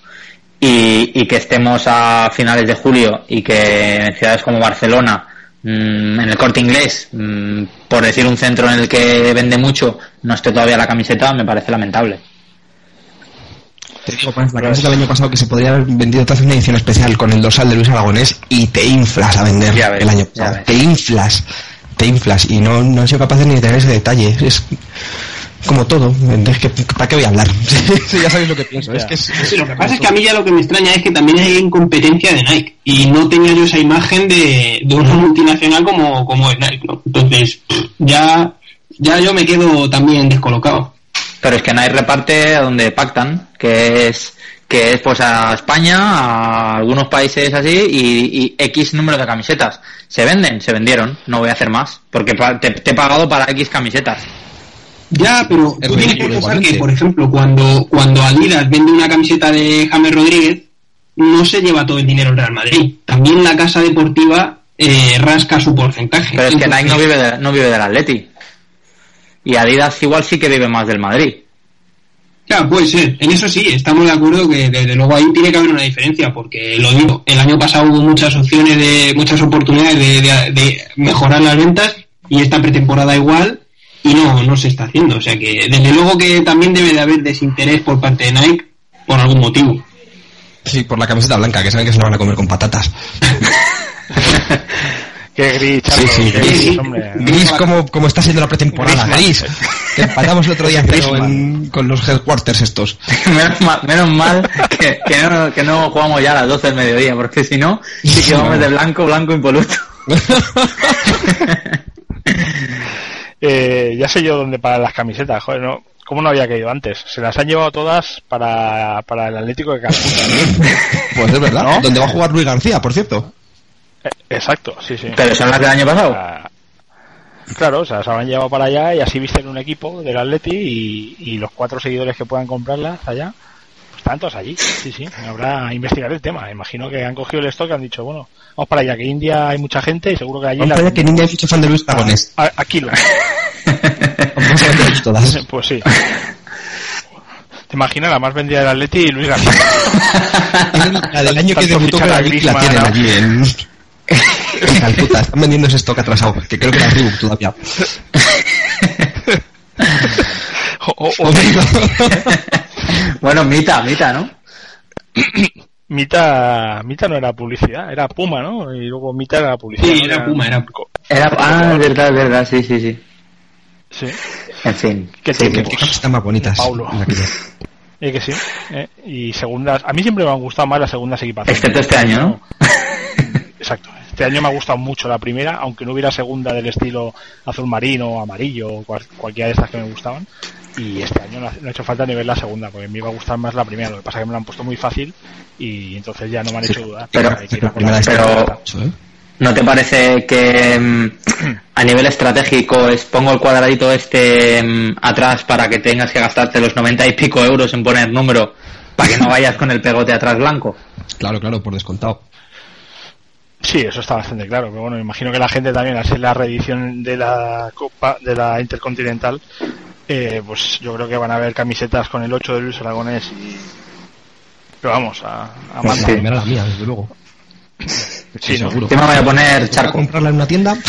y, y que estemos a finales de julio y que en ciudades como Barcelona, en el corte inglés, mm, por decir un centro en el que vende mucho, no esté todavía la camiseta, me parece lamentable. Te digo, pues, la camiseta del año pasado que se podría haber vendido, te hace una edición especial con el dorsal de Luis Aragonés y te inflas a vender ves, el año pasado. Te inflas, te inflas y no, no han sido capaces ni de tener ese detalle. Es como todo. Es que, ¿Para qué voy a hablar? (laughs) Sí, ya sabéis lo que pienso. Es que es- Sí, lo que pasa es que a mí ya lo que me extraña es que también hay incompetencia de Nike y no tenía yo esa imagen de, de una multinacional como, como es Nike, ¿no? Entonces, ya, ya yo me quedo también descolocado. Pero es que Nike reparte a donde pactan, que es que es pues a España, a algunos países así y, y X número de camisetas. Se venden, se vendieron, no voy a hacer más, porque te he pagado para X camisetas. Ya, pero Es tú tienes que pensar igualmente. que, por ejemplo, cuando, cuando Adidas vende una camiseta de James Rodríguez, no se lleva todo el dinero el Real Madrid. También la casa deportiva eh, rasca su porcentaje. Pero es que Nike no vive, de- no vive del Atleti. Y Adidas igual sí que vive más del Madrid. Claro, puede ser. En eso sí, estamos de acuerdo que desde luego ahí tiene que haber una diferencia, porque lo digo, el año pasado hubo muchas opciones de, muchas oportunidades de, de- de mejorar las ventas y esta pretemporada igual y no, no se está haciendo. O sea que desde luego que también debe de haber desinterés por parte de Nike por algún motivo. Sí, por la camiseta blanca, que saben que se la van a comer con patatas. (laughs) Qué gris, Chaco, Sí, sí, qué gris. gris, hombre. Gris como, como está siendo la pretemporada, Gris, gris. Que empatamos el otro día (laughs) en- con los headquarters estos. (laughs) menos mal, menos mal que, que no, que no jugamos ya a las 12 del mediodía, porque si no, sí que vamos de blanco, blanco impoluto. Eh, ya sé yo dónde paran las camisetas, joder, ¿no? ¿Cómo no había caído antes? Se las han llevado todas para, para el Atlético de Calcuta. (laughs) Pues es verdad. ¿No? Donde va a jugar Luis García, por cierto. Eh, Exacto, sí, sí. Pero son las del año pasado. Claro, o sea, se han llevado para allá y así visten un equipo del Atleti y, y los cuatro seguidores que puedan comprarlas allá, todos allí. Sí, sí, habrá investigar el tema. Imagino que han cogido el stock y han dicho, bueno, vamos para allá, que India hay mucha gente y seguro que allí... Vamos la- allá que Niña es mucho fan de Luis Aragonés. a- aquí lo. Todas. (laughs) Pues sí. Te imaginas la más vendida del Atleti y Luis García. La del año que debutó con la la tienen ¿no? allí en, en Calcuta. Están vendiendo ese stock atrasado, que creo que era Reebok todavía. (laughs) O, o- o- (laughs) bueno, Mita, Mita, ¿no? Mita, Mita no era publicidad, era Puma, ¿no? Y luego Mita era publicidad. Sí, ¿no? era Puma, era Era, ah, es verdad, es verdad, sí, sí, sí. Sí, En fin. ¿Qué sí, cosas están más bonitas. Paulo. (laughs) eh, que sí. eh, Y segundas, a mí siempre me han gustado más las segundas equipaciones. Excepto este año, ¿no? (laughs) exacto. Este año me ha gustado mucho la primera, aunque no hubiera segunda del estilo azul marino o amarillo o cual- cualquiera de estas que me gustaban. Y este año no ha, no ha hecho falta ni ver la segunda, porque me iba a gustar más la primera. Lo que pasa es que me la han puesto muy fácil y entonces ya no me han hecho dudar. Pero- a ¿eh? ¿No te parece que mm, (clears throat) a nivel estratégico es pongo el cuadradito este mm, atrás para que tengas que gastarte los 90 y pico euros en poner número para que no vayas con el pegote atrás blanco? Claro, claro, por descontado. Sí, eso está bastante claro. Pero bueno, imagino que la gente también, al ser la reedición de la Copa, de la Intercontinental, eh, pues yo creo que van a haber camisetas con el 8 de Luis Aragonés y. Pero vamos, a, a Pues. La la mía, desde luego. Sí, ¿no? seguro. Yo me voy a poner ¿A charco. comprarla en una tienda? (laughs)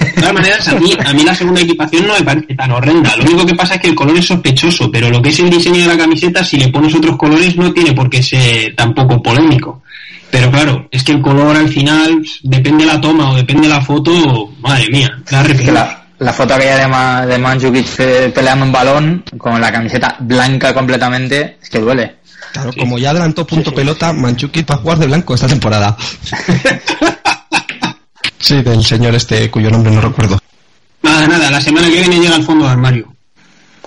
De todas maneras, a mí, a mí la segunda equipación no me parece tan horrenda. Lo único que pasa es que el color es sospechoso, pero lo que es el diseño de la camiseta, si le pones otros colores, no tiene por qué ser tampoco polémico. Pero claro, es que el color al final, depende la toma o depende la foto, madre mía, da Es que la, la foto aquella de, Ma, de Mandzukic eh, peleando un balón con la camiseta blanca completamente, es que duele. Claro, como ya adelantó punto pelota, Manchukic va a jugar de blanco esta temporada. (laughs) Sí, del señor este cuyo nombre no recuerdo. Nada, nada, la semana que viene llega al fondo de armario.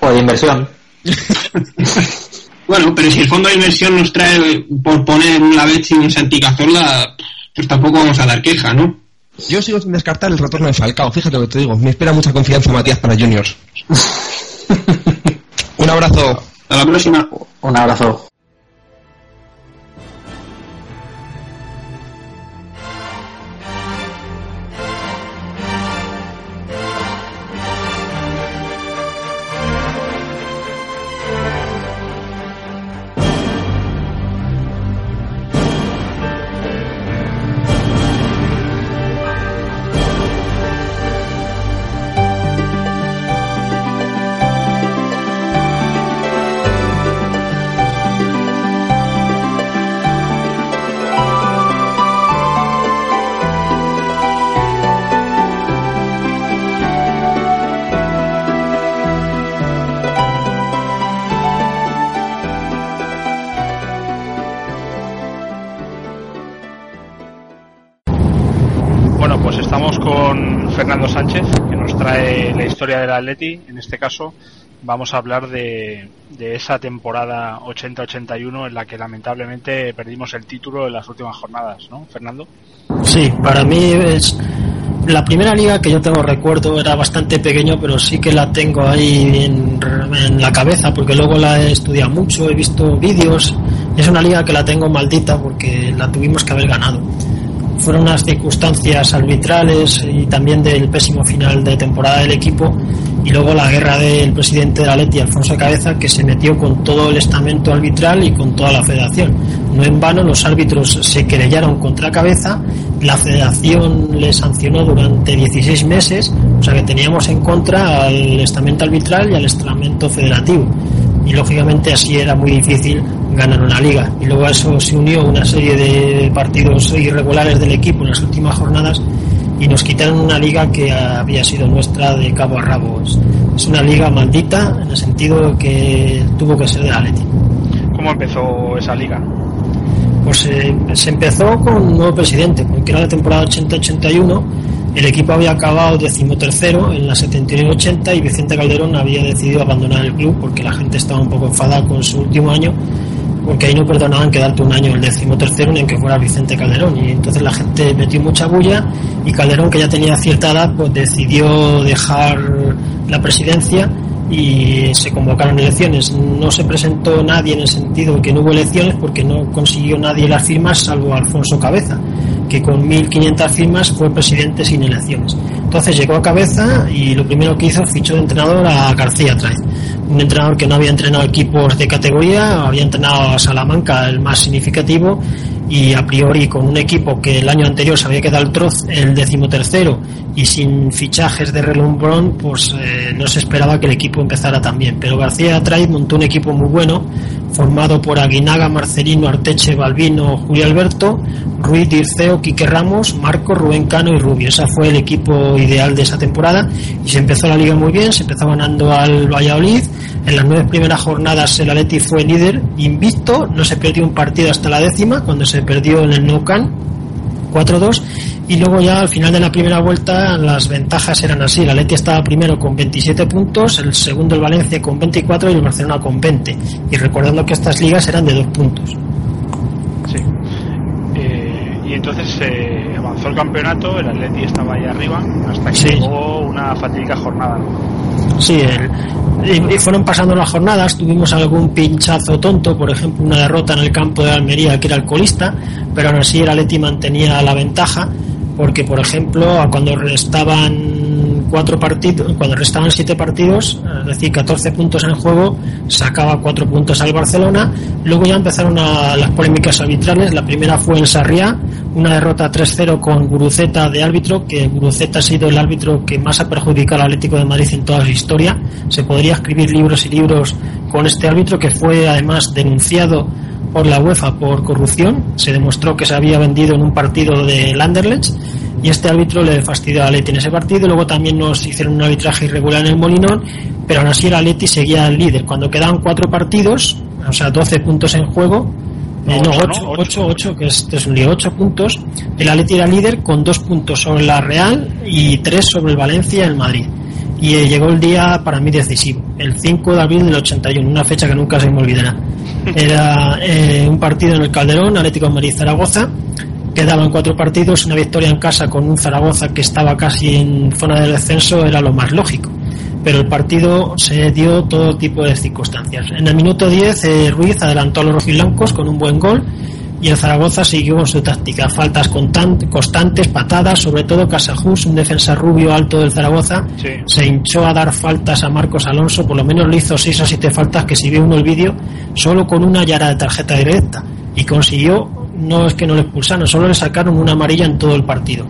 O de inversión. (laughs) Bueno, pero si el fondo de inversión nos trae por poner un Lavezzi y un Santi Cazorla, pues tampoco vamos a dar queja, ¿no? Yo sigo sin descartar el retorno de Falcao, fíjate lo que te digo. Me espera mucha confianza Matías para Juniors. (laughs) Un abrazo. Hasta la próxima. Un abrazo. Historia del Atleti. En este caso, vamos a hablar de, esa temporada 80-81 en la que lamentablemente perdimos el título en las últimas jornadas, ¿no, Fernando? Sí, para mí es la primera liga que yo tengo recuerdo era bastante pequeño, pero sí que la tengo ahí en, en la cabeza porque luego la he estudiado mucho, he visto vídeos. Es una liga que la tengo maldita porque la tuvimos que haber ganado. Fueron unas circunstancias arbitrales y también del pésimo final de temporada del equipo y luego la guerra del presidente de la Leti, Alfonso Cabeza, que se metió con todo el estamento arbitral y con toda la federación. No en vano los árbitros se querellaron contra Cabeza, la federación le sancionó durante 16 meses, o sea que teníamos en contra al estamento arbitral y al estamento federativo. Y lógicamente así era muy difícil ganar una liga. Y luego a eso se unió una serie de partidos irregulares del equipo en las últimas jornadas y nos quitaron una liga que había sido nuestra de cabo a rabo. Es, es una liga maldita en el sentido que tuvo que ser de Atleti. ¿Cómo empezó esa liga? Pues eh, se empezó con un nuevo presidente, porque era la temporada 80-81, el equipo había acabado decimotercero en la 79-80 y Vicente Calderón había decidido abandonar el club porque la gente estaba un poco enfadada con su último año, porque ahí no perdonaban quedarte un año el decimotercero en que fuera Vicente Calderón. Y entonces la gente metió mucha bulla y Calderón, que ya tenía cierta edad, pues decidió dejar la presidencia y se convocaron elecciones. No se presentó nadie en el sentido de que no hubo elecciones porque no consiguió nadie las firmas salvo Alfonso Cabeza, que con 1.500 firmas fue presidente sin elecciones. Entonces llegó a Cabeza y lo primero que hizo fichó de entrenador a García Traez, un entrenador que no había entrenado equipos de categoría, había entrenado a Salamanca, el más significativo, y a priori con un equipo que el año anterior se había quedado el, troz, el decimotercero y sin fichajes de relumbrón, pues eh, no se esperaba que el equipo empezara tan bien. Pero García Traid montó un equipo muy bueno, formado por Aguinaga, Marcelino, Arteche, Balbino, Julio Alberto, Ruiz, Dirceo, Quique Ramos, Marco, Rubén Cano y Rubio. Ese fue el equipo ideal de esa temporada y se empezó la liga muy bien, se empezó ganando al Valladolid. En las nueve primeras jornadas el Atleti fue líder invicto, no se perdió un partido hasta la décima, cuando se perdió en el Nou Camp 4-2 y luego ya al final de la primera vuelta las ventajas eran así. La Leti estaba primero con 27 puntos, el segundo el Valencia con 24 y el Barcelona con 20. Y recordando que estas ligas eran de dos puntos. Y entonces eh, avanzó el campeonato, el Atleti estaba ahí arriba, hasta que Sí. llegó una fatídica jornada. Sí, el- y, fueron pasando las jornadas, tuvimos algún pinchazo tonto, por ejemplo, una derrota en el campo de Almería, que era el colista, pero aún así el Atleti mantenía la ventaja, porque, por ejemplo, cuando restaban cuatro partidos, cuando restaban siete partidos, es decir, 14 puntos en juego, sacaba cuatro puntos al Barcelona. Luego ya empezaron a- las polémicas arbitrales. La primera fue en Sarriá, una derrota 3-0 con Guruceta de árbitro, que Guruceta ha sido el árbitro que más ha perjudicado al Atlético de Madrid en toda su historia. Se podría escribir libros y libros con este árbitro que fue además denunciado por la UEFA por corrupción. Se demostró que se había vendido en un partido de Anderlecht y este árbitro le fastidió a Leti en ese partido. Luego también nos hicieron un arbitraje irregular en el Molinón, pero aún así el Atleti seguía el líder. Cuando quedaban cuatro partidos, o sea, 12 puntos en juego, eh, No, 8, ¿no? 8, 8, que este es un lío, 8 puntos. El Atleti era líder con 2 puntos sobre la Real y 3 sobre el Valencia y el Madrid. Y eh, llegó el día para mí decisivo, el 5 de abril del 81, una fecha que nunca se me olvidará. (laughs) Era eh, un partido en el Calderón, Atlético de Madrid-Zaragoza. Quedaban cuatro partidos, una victoria en casa con un Zaragoza que estaba casi en zona de descenso era lo más lógico. Pero el partido se dio todo tipo de circunstancias. En el minuto 10, eh, Ruiz adelantó a los rojiblancos con un buen gol y el Zaragoza siguió con su táctica. Faltas constan- constantes, patadas, sobre todo Casajus, un defensa rubio alto del Zaragoza, Sí. se hinchó a dar faltas a Marcos Alonso, por lo menos le hizo 6 o 7 faltas que si ve uno el vídeo, solo con una ya era de tarjeta directa y consiguió, no es que no le expulsaron, solo le sacaron una amarilla en todo el partido.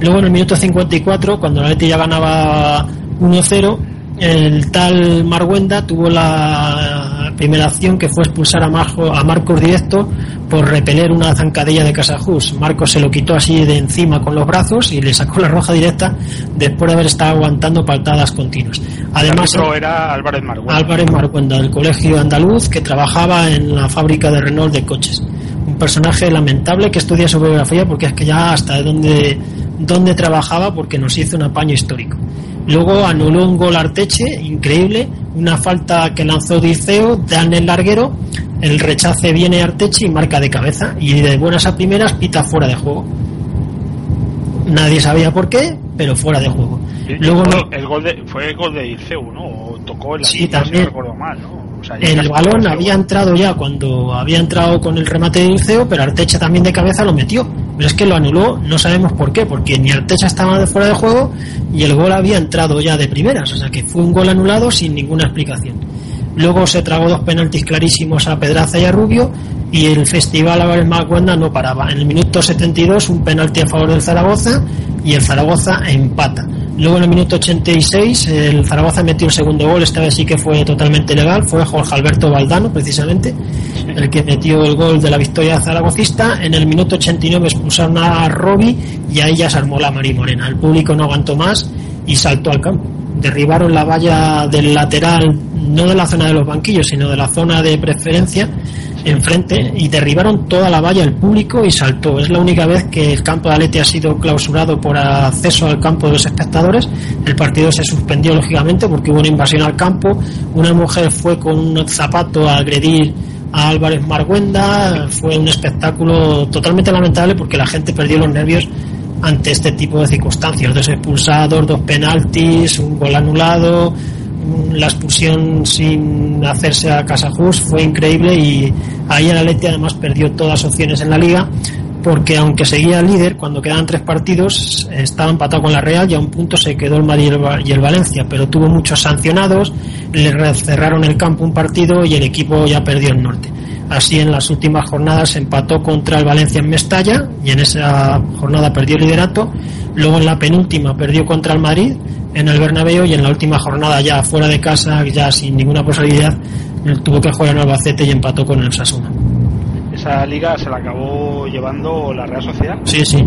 Luego en el minuto 54, cuando la Leti ya ganaba 1-0, el tal Marguenda tuvo la primera acción que fue expulsar a, Marco, a Marcos directo por repeler una zancadilla de Casajus. Marcos se lo quitó así de encima con los brazos y le sacó la roja directa después de haber estado aguantando patadas continuas. Además, el era Álvarez Marguerite. Álvarez Marcuenda, del colegio andaluz, que trabajaba en la fábrica de Renault de coches. Un personaje lamentable que estudia su biografía porque es que ya hasta de dónde, dónde trabajaba porque nos hizo un apaño histórico. Luego anuló un gol Arteche, increíble, una falta que lanzó Diceo, dan el larguero, el rechace viene Arteche y marca de cabeza y de buenas a primeras pita fuera de juego. Nadie sabía por qué, pero fuera de juego. Luego el, no, gol- el gol de, fue el gol de Ilceu, ¿no? O tocó en la Sí, también. no recuerdo mal, ¿no? O sea, El balón había entrado ya cuando había entrado con el remate de Dulceo, pero Artecha también de cabeza lo metió. Pero es que lo anuló, no sabemos por qué, porque ni Artecha estaba de fuera de juego y el gol había entrado ya de primeras, o sea que fue un gol anulado sin ninguna explicación. Luego se tragó dos penaltis clarísimos a Pedraza y a Rubio y el festival Álvarez Macuenda no paraba. En el minuto 72 un penalti a favor del Zaragoza y el Zaragoza empata. Luego en el minuto 86 el Zaragoza metió el segundo gol, esta vez sí que fue totalmente legal, fue Jorge Alberto Valdano precisamente el que metió el gol de la victoria zaragocista. En el minuto 89 expulsaron a Robi y ahí ya se armó la marimorena. El público no aguantó más y saltó al campo. Derribaron la valla del lateral, no de la zona de los banquillos, sino de la zona de preferencia enfrente y derribaron toda la valla el público y saltó. Es la única vez que el campo de Alete ha sido clausurado por acceso al campo de los espectadores. El partido se suspendió lógicamente porque hubo una invasión al campo. Una mujer fue con un zapato a agredir a Álvarez Marguenda. Fue un espectáculo totalmente lamentable porque la gente perdió los nervios ante este tipo de circunstancias. Dos expulsados, dos penaltis, un gol anulado, la expulsión sin hacerse a Casajus fue increíble y ahí el Atleti además perdió todas opciones en la liga porque aunque seguía líder, cuando quedaban tres partidos, estaba empatado con la Real y a un punto se quedó el Madrid y el Valencia, pero tuvo muchos sancionados, le cerraron el campo un partido y el equipo ya perdió el norte. Así en las últimas jornadas empató contra el Valencia en Mestalla y en esa jornada perdió el liderato. Luego en la penúltima perdió contra el Madrid en el Bernabéu y en la última jornada ya fuera de casa, ya sin ninguna posibilidad, tuvo que jugar en Albacete y empató con el Sasuna. Esa liga se la acabó llevando la Real Sociedad. Sí, sí.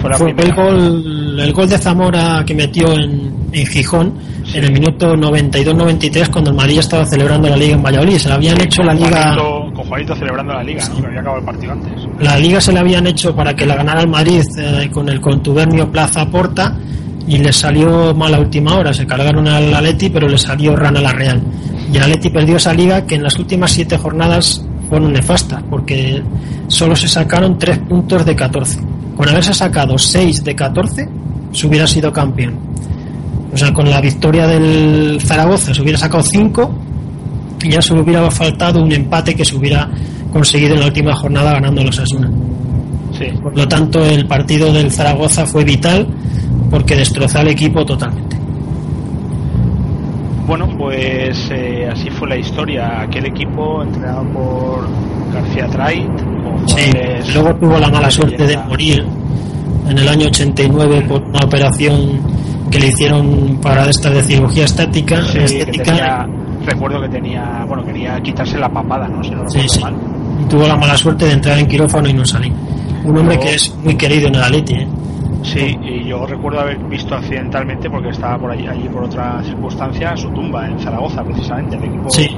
Fue la Fue el gol, el gol de Zamora que metió en, en Gijón Sí. en el minuto 92-93 cuando el Madrid estaba celebrando la liga en Valladolid. Se la habían hecho la liga. Juanito- con Juanito celebrando la liga, ¿no? Que había acabado el partido antes. La liga se la habían hecho para que la ganara el Madrid eh, con el contubernio Plaza Porta y les salió mal a última hora. Se cargaron al Atleti, pero le salió rana la Real. Y el Atleti perdió esa liga que en las últimas siete jornadas fueron nefastas porque solo se sacaron tres puntos de 14. Con haberse sacado 6 de 14, se hubiera sido campeón. O sea, con la victoria del Zaragoza se hubiera sacado 5 y ya solo hubiera faltado un empate que se hubiera conseguido en la última jornada ganando los Asuna. Sí. Por lo tanto, el partido del Zaragoza fue vital porque destrozó al equipo totalmente. Bueno, pues eh, así fue la historia. Aquel equipo entrenado por García Trait, Sí, luego tuvo la mala suerte de morir en el año 89 por una operación que le hicieron para esta de cirugía estática, Sí, que estética tenía- recuerdo que tenía, bueno, quería quitarse la papada, ¿no? Si no Sí, sí. mal. y tuvo la mala suerte de entrar en quirófano y no salir. Un hombre que es muy querido en el Atleti, ¿eh? Sí, y yo recuerdo haber visto accidentalmente, porque estaba por allí, allí por otra circunstancia, su tumba en Zaragoza, precisamente. El equipo, Sí.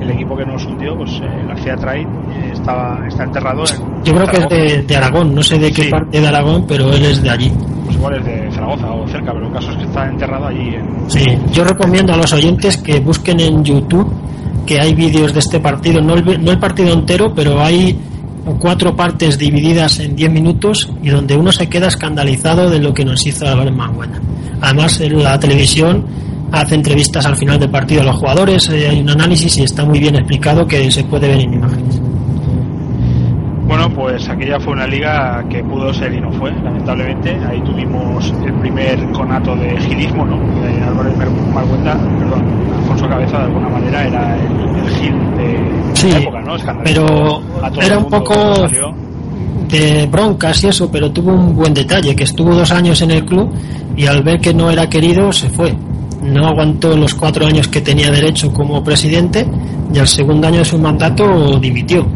el equipo que nos hundió, pues eh, García Trait eh, estaba, está enterrado en Yo creo que es Zaragoza. de, de Aragón, no sé de qué Sí. parte de Aragón, pero él es de allí. Pues igual es de Zaragoza o cerca, pero el caso es que está enterrado allí en... Sí, yo recomiendo a los oyentes que busquen en YouTube que hay vídeos de este partido, no el, no el partido entero, pero hay cuatro partes divididas en 10 minutos y donde uno se queda escandalizado de lo que nos hizo Álvarez Manguena. Además, la televisión hace entrevistas al final del partido a los jugadores, eh, hay un análisis y está muy bien explicado que se puede ver en imágenes. Bueno, pues aquella fue una liga que pudo ser y no fue, lamentablemente. Ahí tuvimos el primer conato de gilismo, ¿no? De Álvarez Marguenda, perdón, Alfonso Cabeza de alguna manera era el, de Sí, pero era un poco- de broncas y eso, pero tuvo un buen detalle, que estuvo dos años en el club y al ver que no era querido se fue. No aguantó los cuatro años que tenía derecho como presidente y al segundo año de su mandato dimitió.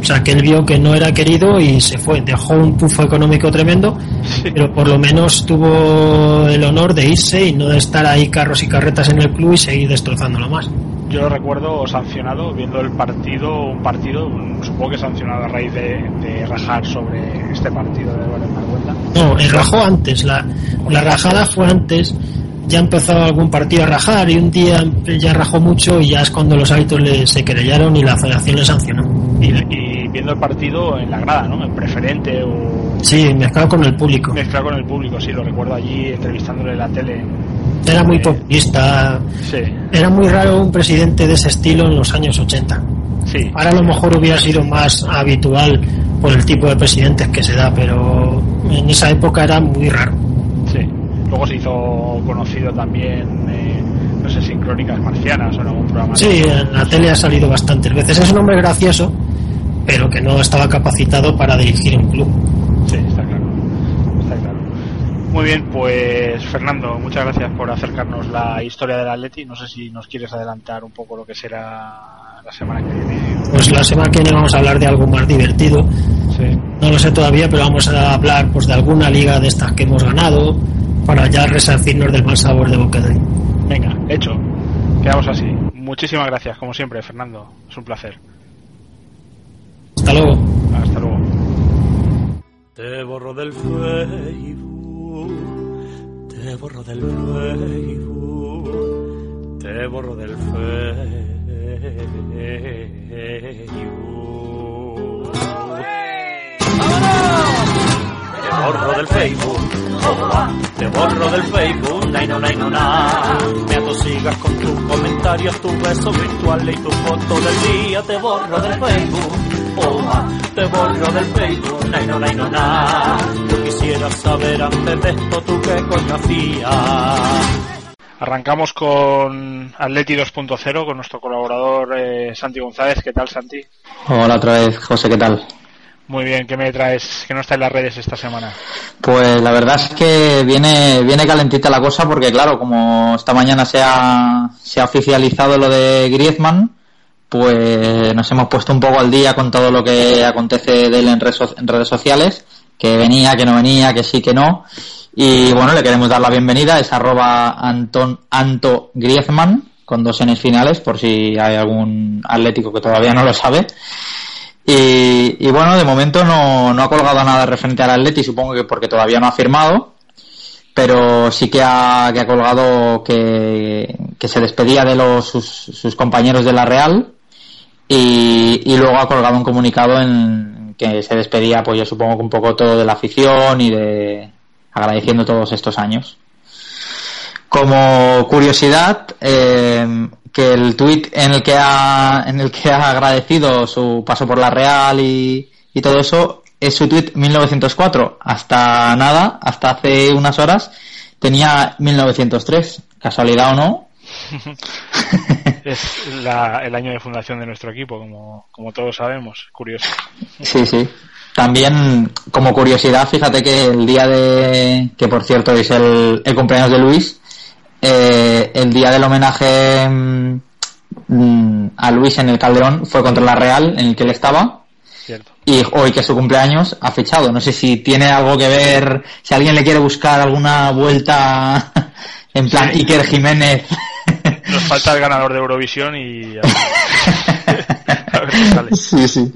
O sea que él vio que no era querido y se fue. Dejó un pufo económico tremendo, pero por lo menos tuvo el honor de irse y no de estar ahí carros y carretas en el club y seguir destrozándolo más. Yo lo recuerdo sancionado viendo el partido, un partido, supongo que sancionado a raíz de, de rajar sobre este partido de Álvarez Marguenda. No, el rajó antes. La, la rajada fue antes. Ya empezó algún partido a rajar y un día ya rajó mucho y ya es cuando los hábitos le, se querellaron y la federación le sancionó. Y, y viendo el partido en la grada, ¿no? En preferente o Sí, mezclado con el público. mezclado con el público, sí, lo recuerdo allí entrevistándole en la tele. Era muy populista. Sí, Era muy raro un presidente de ese estilo en los años 80. sí. Ahora a lo mejor hubiera sido más habitual por el tipo de presidentes que se da, pero en esa época era muy raro. Sí. Luego se hizo conocido también, eh, no sé si en Crónicas Marcianas o en algún programa. Sí, en la tele ha salido bastantes veces. Es un hombre gracioso, pero que no estaba capacitado para dirigir un club. Sí, está claro. Está claro. Muy bien, pues Fernando, muchas gracias por acercarnos la historia del Atleti. No sé si nos quieres adelantar un poco lo que será la semana que viene. Pues la semana que viene vamos a hablar de algo más divertido. Sí. No lo sé todavía, pero vamos a hablar pues de alguna liga de estas que hemos ganado para ya resarcirnos del mal sabor de boca de. Venga, hecho. Quedamos así. Muchísimas gracias, como siempre, Fernando. Es un placer. Hasta luego. Hasta luego. Te borro del Te borro del Facebook, te borro del Facebook. Borro del Facebook, te borro del Facebook, nay no, nay no, na. Me atosigas con tus comentarios, tus besos virtuales y tu foto del día, te borro del Facebook. Oh, te borro del Facebook, nay no, nay no, na. Yo quisiera saber antes de esto tú qué coño hacías. Arrancamos con Atleti 2.0 con nuestro colaborador eh, Santi González. ¿Qué tal, Santi? Hola otra vez, José, ¿qué tal? Muy bien, ¿qué me traes? Que no está en las redes esta semana. Pues la verdad es que viene, viene calentita la cosa porque claro, como esta mañana se ha, se ha oficializado lo de Griezmann, pues nos hemos puesto un poco al día con todo lo que acontece de él en redes, en redes sociales, que venía, que no venía, que sí, que no. Y bueno, le queremos dar la bienvenida, es arroba Anton, Anto Griezmann, con dos semifinales, por si hay algún atlético que todavía no lo sabe. Y, bueno, de momento no, no ha colgado nada referente al Atleti, supongo que porque todavía no ha firmado, pero sí que ha, colgado que, que se despedía de los, sus, sus compañeros de la Real y, y luego ha colgado un comunicado en que se despedía, pues yo supongo que un poco todo de la afición y de agradeciendo todos estos años. Como curiosidad, eh, que el tuit en el que ha en el que ha agradecido su paso por la Real y, y todo eso es su tuit 1904 hasta nada hasta hace unas horas tenía 1903 casualidad o no (laughs) Es la- el año de fundación de nuestro equipo, como, como todos sabemos. Curioso. sí sí también como curiosidad fíjate que el día de que por cierto es el, el cumpleaños de Luis eh, el día del homenaje mm, mm, a Luis en el Calderón fue contra la Real en el que él estaba Cierto. y hoy que es su cumpleaños ha fichado. No sé si tiene algo que ver, si alguien le quiere buscar alguna vuelta (laughs) en plan Sí. Iker Jiménez. Nos falta el ganador de Eurovisión y a ver, (laughs) a ver qué sale. Sí, sí.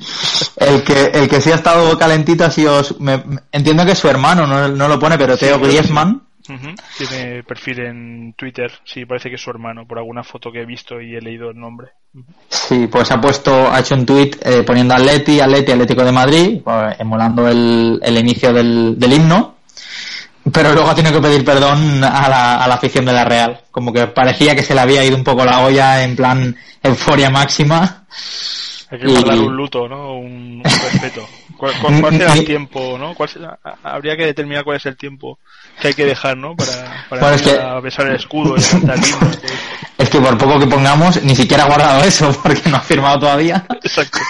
El que, el que sí ha estado calentito ha sido, me- entiendo que es su hermano, no, no lo pone, pero Teo pero Tiene perfil en Twitter. Sí, parece que es su hermano, por alguna foto que he visto y he leído el nombre. Sí, pues ha puesto, ha hecho un tuit eh, poniendo Atleti, Atleti, Atlético de Madrid, pues, emulando el, el inicio del, del himno. Pero luego ha tenido que pedir perdón a la, a la afición de la Real. Como que parecía que se le había ido un poco la olla en plan euforia máxima. Hay que Y- guardar un luto, ¿no? Un, un respeto. (laughs) ¿Cuál, será el tiempo, no? ¿Cuál será- habría que determinar cuál es el tiempo que hay que dejar, ¿no? Para, para Bueno, es ir que- a besar el escudo y cantar. (laughs) Es que por poco que pongamos, ni siquiera ha guardado eso (laughs) porque no ha firmado todavía. Exacto.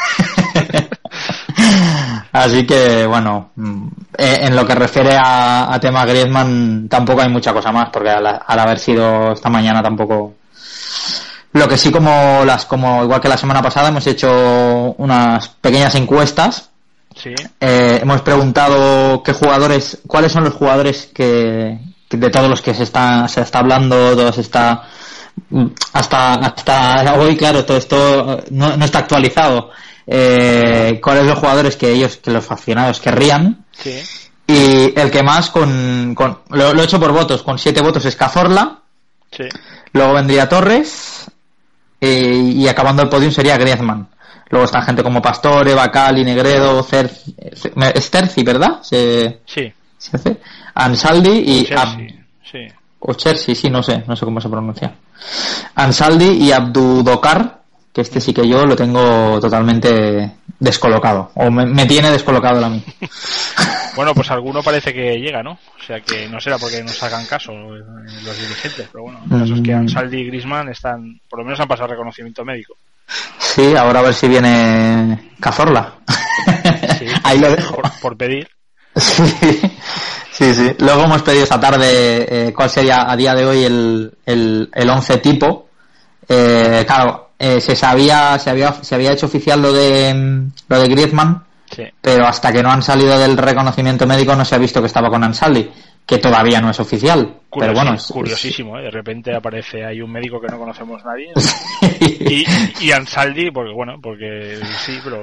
(laughs) Así que, bueno, mm, eh, en lo que refiere a, a tema Griezmann, tampoco hay mucha cosa más, porque al, al haber sido esta mañana tampoco. Lo que sí, como las, como igual que la semana pasada, hemos hecho unas pequeñas encuestas. Sí. Eh, hemos preguntado qué jugadores, cuáles son los jugadores que, que de todos los que se está, se está hablando, todos está, hasta, hasta hoy, claro, todo esto no, no está actualizado. Eh, cuáles los jugadores que ellos, que los aficionados querrían. Sí. Y el que más con, con lo, lo he hecho por votos, con siete votos es Cazorla, Sí. luego vendría Torres, eh, y acabando el podium sería Griezmann. Luego está gente como Pastore, Bacali, Negredo, es Terci, ¿verdad? Se, Sí. se hace. Ansaldi y Sí. o Chersi, sí, no sé, no sé cómo se pronuncia. Ansaldi y Abdudokar, que este sí que yo lo tengo totalmente descolocado, o me, me tiene descolocado a mí. (laughs) Bueno, pues alguno parece que llega, ¿no? O sea que no será porque nos hagan caso eh, los dirigentes, pero bueno, el caso es que Mm. Ansaldi y Grisman están, por lo menos han pasado reconocimiento médico. Sí, ahora a ver si viene Cazorla. Sí, (laughs) Ahí lo dejo. por, por pedir. Sí, sí, sí. Luego hemos pedido esta tarde eh, cuál sería a día de hoy el, el, el 11 tipo. Eh, claro, eh, se sabía, se había, se había hecho oficial lo de, lo de Griezmann, Sí. pero hasta que no han salido del reconocimiento médico no se ha visto que estaba con Ansaldi, que todavía no es oficial. pero bueno, es- curiosísimo, ¿eh? De repente aparece ahí un médico que no conocemos nadie. (laughs) Y, y Ansaldi, porque bueno, porque sí, pero...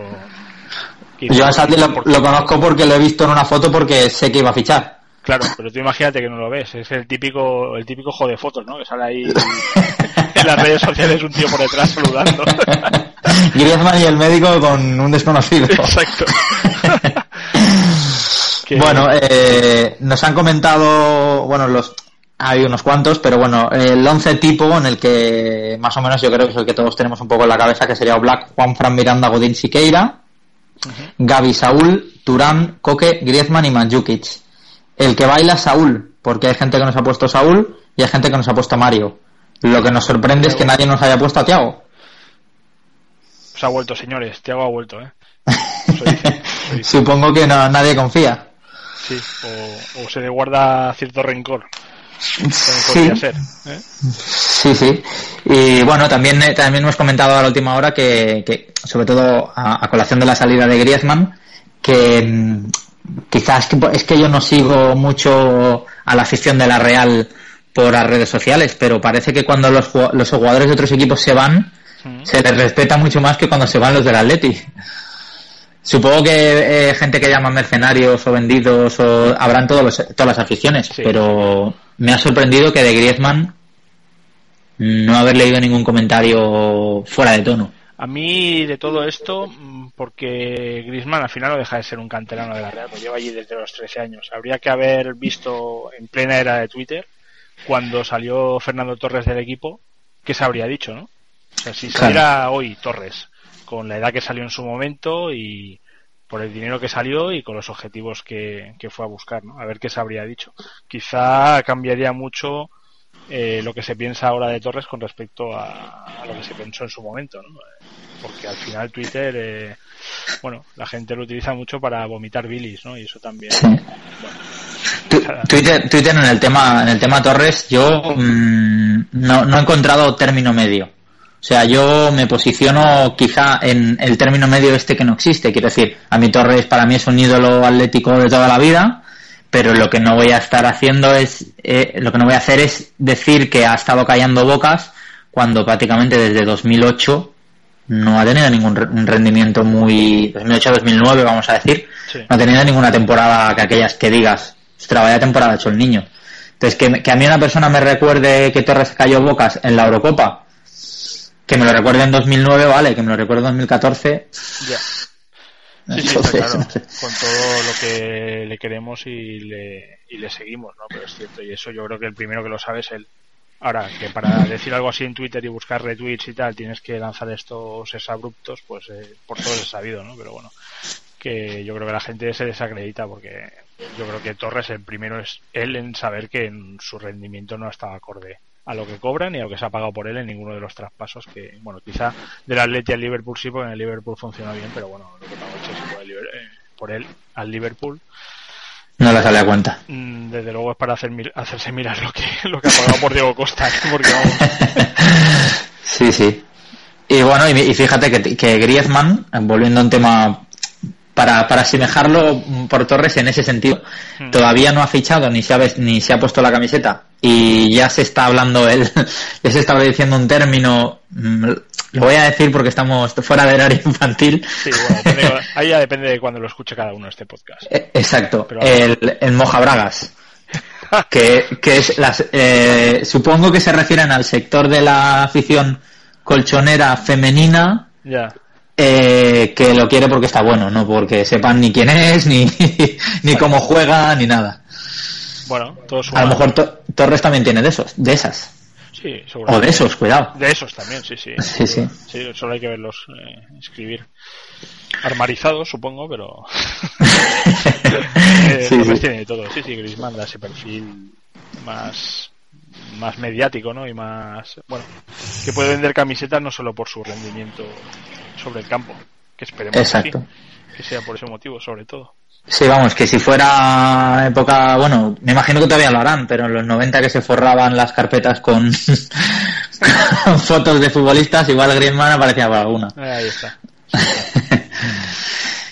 Yo a Ansaldi lo, lo conozco porque lo he visto en una foto porque sé que iba a fichar. Claro, pero tú imagínate que no lo ves. Es el típico, el típico jode fotos, ¿no? Que sale ahí (laughs) en las redes sociales un tío por detrás saludando. (laughs) Griezmann y el médico con un desconocido. Exacto. Que- Bueno, eh, nos han comentado, bueno, los hay unos cuantos, pero bueno, el 11 tipo en el que más o menos yo creo que es el que todos tenemos un poco en la cabeza, que sería Black, Juan Fran Miranda, Godín Siqueira, Gaby Saúl, Turán, Coque, Griezmann y Mandzukic. El que baila Saúl, porque hay gente que nos ha puesto Saúl y hay gente que nos ha puesto Mario. Lo que nos sorprende es que nadie nos haya puesto a Tiago. Se ha vuelto, señores. Tiago ha vuelto, ¿eh? (laughs) Supongo que no- nadie confía. Sí, o, o se le guarda cierto rencor. Sí. ser. ¿eh? Sí, sí. Y bueno, también, eh, también hemos comentado a la última hora que, que sobre todo a, a colación de la salida de Griezmann, que mm, quizás que- es que yo no sigo mucho a la afición de la Real por las redes sociales, pero parece que cuando los, los jugadores de otros equipos se van, se les respeta mucho más que cuando se van los del Atleti. Supongo que eh, gente que llama mercenarios o vendidos o habrán todos los- todas las aficiones, Sí. pero me ha sorprendido que de Griezmann no haber leído ningún comentario fuera de tono. A mí de todo esto, porque Griezmann al final no deja de ser un canterano de la Real, pues lleva allí desde los 13 años. Habría que haber visto en plena era de Twitter, cuando salió Fernando Torres del equipo, qué se habría dicho, ¿no? O sea, si Claro. saliera hoy Torres, con la edad que salió en su momento y por el dinero que salió y con los objetivos que, que fue a buscar, ¿no? A ver qué se habría dicho. Quizá cambiaría mucho eh, lo que se piensa ahora de Torres con respecto a, a lo que se pensó en su momento, ¿no? Eh, Porque al final Twitter, eh, bueno, la gente lo utiliza mucho para vomitar bilis, ¿no? Y eso también. Sí. Twitter, Twitter en el tema en el tema Torres yo mm, no, no he encontrado término medio. O sea, yo me posiciono quizá en el término medio este que no existe. Quiero decir, a mi Torres para mí es un ídolo atlético de toda la vida, pero lo que no voy a estar haciendo es, eh, lo que no voy a hacer es decir que ha estado callando bocas cuando prácticamente desde 2008 no ha tenido ningún re- un rendimiento muy 2008-2009 vamos a decir Sí. no ha tenido ninguna temporada que aquellas que digas ostras vaya temporada ha hecho el niño entonces que, que a mí una persona me recuerde que Torres cayó bocas en la Eurocopa que me lo recuerde en 2009 vale que me lo recuerde en 2014 Ya. (laughs) Sí, sí, está claro. Con todo lo que le queremos y le, y le seguimos, ¿no? Pero es cierto, y eso yo creo que el primero que lo sabe es él. Ahora, que para decir algo así en Twitter y buscar retweets y tal, tienes que lanzar estos abruptos, pues eh, por todo es sabido, ¿no? Pero bueno, que yo creo que la gente se desacredita porque yo creo que Torres el primero es él en saber que en su rendimiento no estaba acorde a lo que cobran y a lo que se ha pagado por él en ninguno de los traspasos que, bueno, quizá del Atleti al Liverpool sí, porque en el Liverpool funciona bien, pero bueno, lo que pagó el Chelsea por, el Liber- eh, por él al Liverpool, no le sale a cuenta mm, desde luego es para hacer, hacerse mirar lo que, lo que ha pagado por Diego Costa, ¿eh? porque vamos, (laughs) Sí, sí. Y bueno, y, y fíjate que, que Griezmann, volviendo a un tema para, para asemejarlo por Torres en ese sentido, Hmm. todavía no ha fichado ni se ha, ni se ha puesto la camiseta y ya se está hablando él, (laughs) ya se está diciendo un término, mm, lo voy a decir porque estamos fuera del área infantil. sí, bueno, depende de- (laughs) ahí ya depende de cuando lo escuche cada uno este podcast. Eh, Exacto, Pero- el, el Moja Bragas. Que, que es las, eh, supongo que se refieren al sector de la afición colchonera femenina Ya, eh, que lo quiere porque está bueno, no porque sepan ni quién es, ni, (laughs) ni cómo juega, ni nada. Bueno, A lo mejor To- Torres también tiene de esos, de esas. Sí, O de esos, cuidado. De esos también, sí, sí. (laughs) Sí, sí. Sí, solo hay que verlos eh, escribir. Armarizados, supongo, pero. (laughs) (laughs) eh, Sí, Torres sí. tiene de todo. Sí, sí, Griezmann da ese perfil más más mediático, ¿no? Y más. Bueno, que puede vender camisetas no solo por su rendimiento sobre el campo, que esperemos Exacto. que, sí, que sea por ese motivo, sobre todo. Sí, vamos, que si fuera época, bueno, me imagino que todavía lo harán, pero en los 90 que se forraban las carpetas con, con (laughs) fotos de futbolistas, igual Griezmann aparecía por alguna. Ahí está. (laughs)